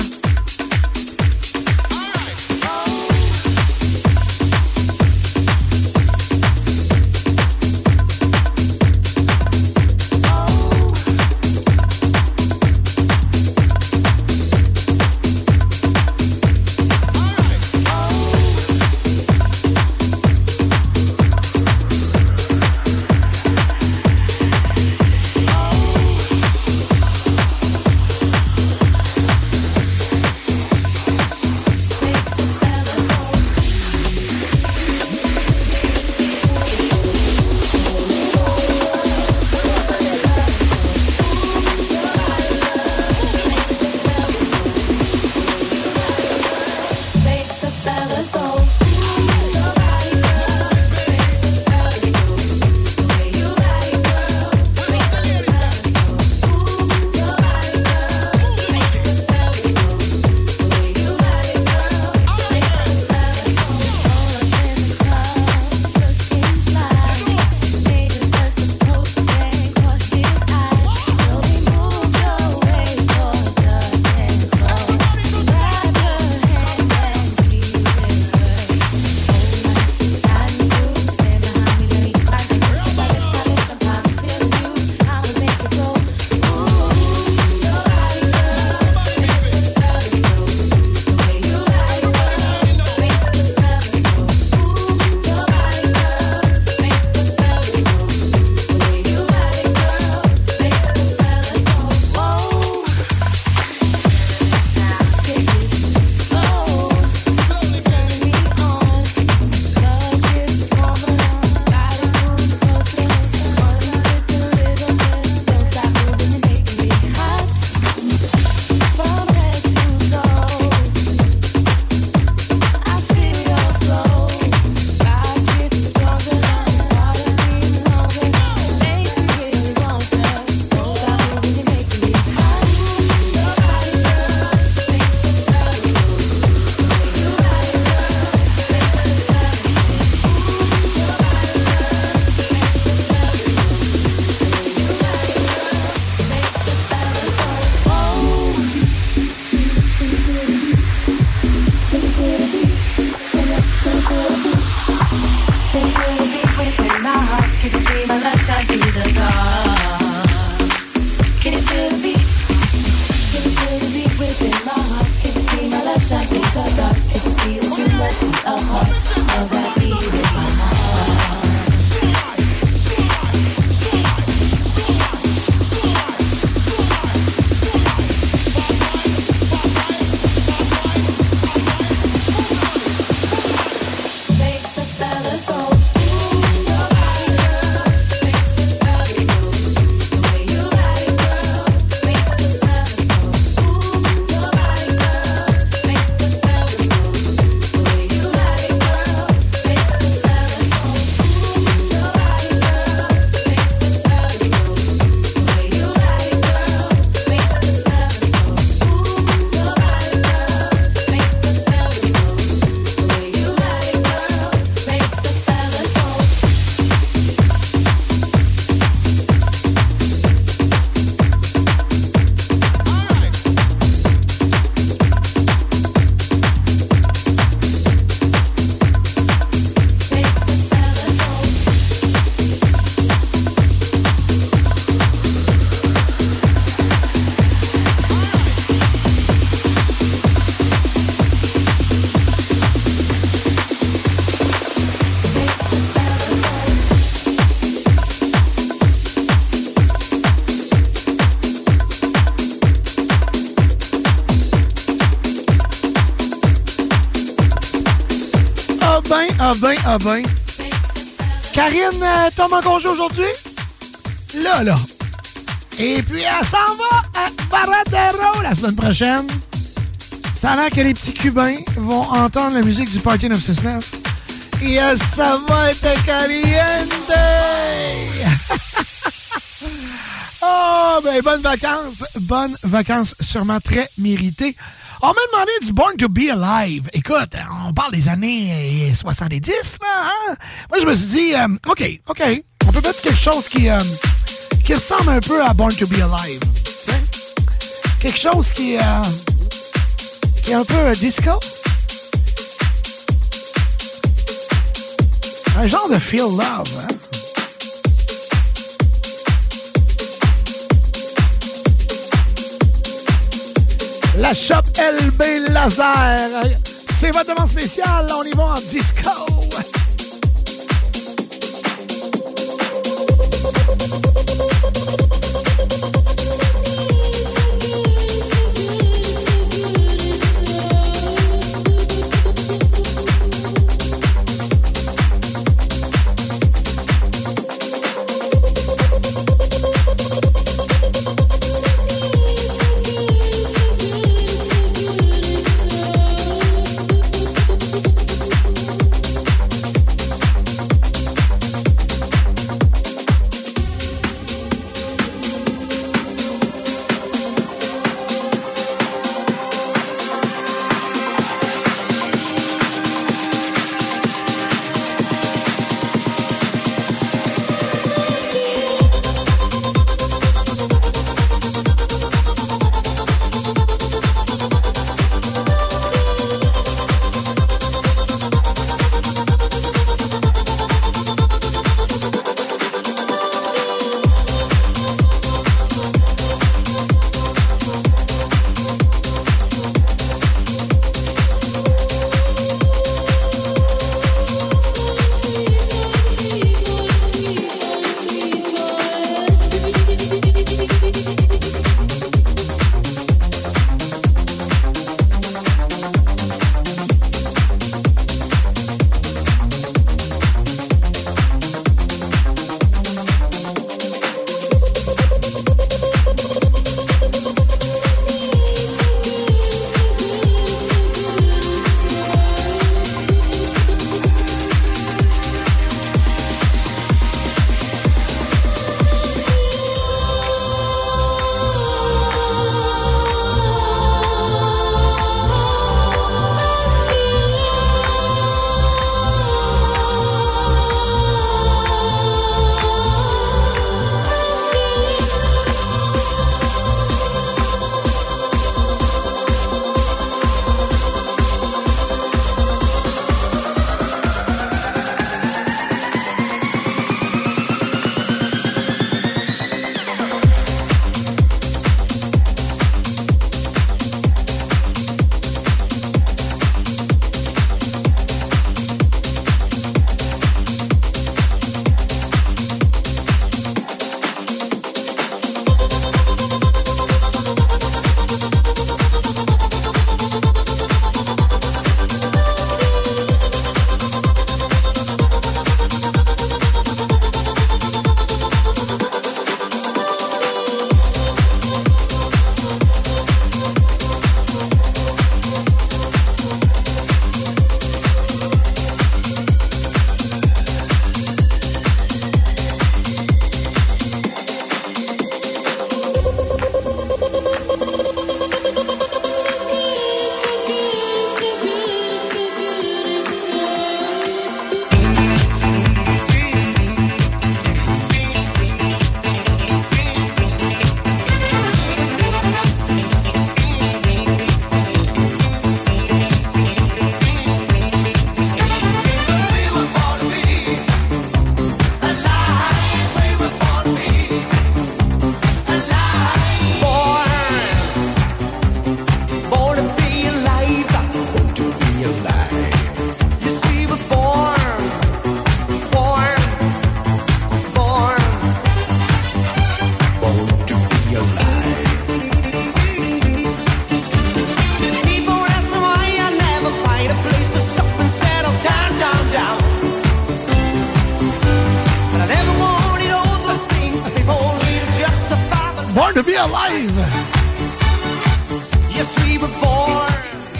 Karine euh, tombe en congé aujourd'hui? Là, là. Et puis, elle s'en va à Paradero la semaine prochaine. Ça a l'air que les petits Cubains vont entendre la musique du Party 969. Et euh, ça va être caliente! oh, ben, bonnes vacances. Bonnes vacances, sûrement très méritées. On m'a demandé du Born to be Alive. Écoute, on parle des années euh, 70, là, hein? Moi, je me suis dit, euh, OK, OK, on peut mettre quelque chose qui, euh, qui ressemble un peu à Born to be Alive. hein? Quelque chose qui, euh, qui est un peu euh, disco. Un genre de feel love, hein? La shop LB Laser. C'est votre demande spéciale. On y va en disco.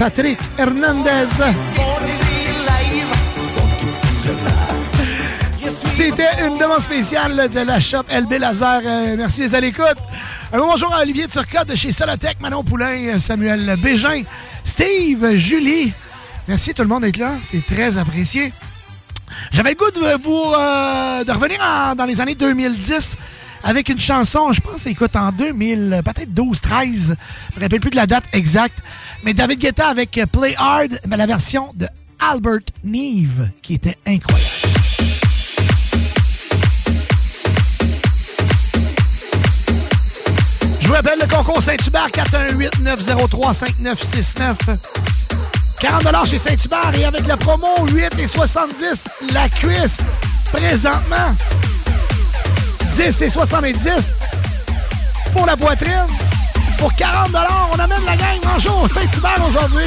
Patrick Hernandez. C'était une demande spéciale de la shop LB Laser. Euh, merci d'être à l'écoute. Un bonjour à Olivier Turcotte de chez Solotech, Manon Poulain, Samuel Bégin, Steve, Julie. Merci tout le monde d'être là. C'est très apprécié. J'avais le goût de vous euh, de revenir en- dans les années 2010 avec une chanson, je pense, écoute, en 2000, peut-être 12, 13. Je me rappelle plus de la date exacte. Mais David Guetta avec Play Hard, mais la version de Albert Neve, qui était incroyable. Je vous rappelle le concours Saint-Hubert 418-903-5969. 40 chez Saint-Hubert et avec la promo 8 et 70, la cuisse, présentement, 10 et 70 pour la poitrine. Pour 40 on amène la gang Mangeons au Saint-Hubert aujourd'hui.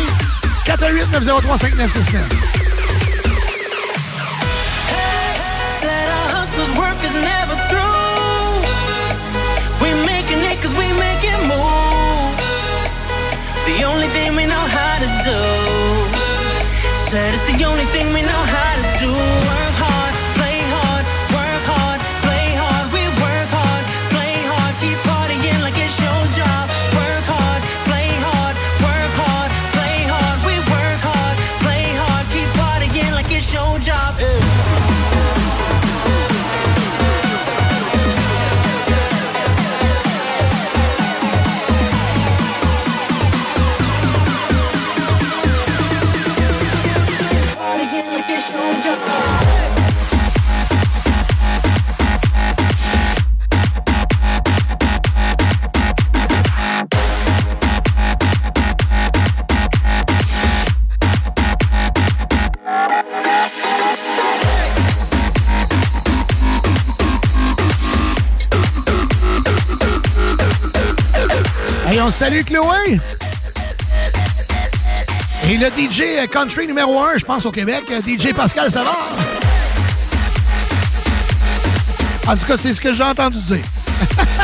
418-903-5969. Said our hustler's work is never through. We making it cause we making moves. The only thing we know how to do. Said it's the only thing we know how to do. On salue Chloé! Et le DJ country numéro 1, je pense, au Québec, DJ Pascal Savard. En tout cas, c'est ce que j'ai entendu dire.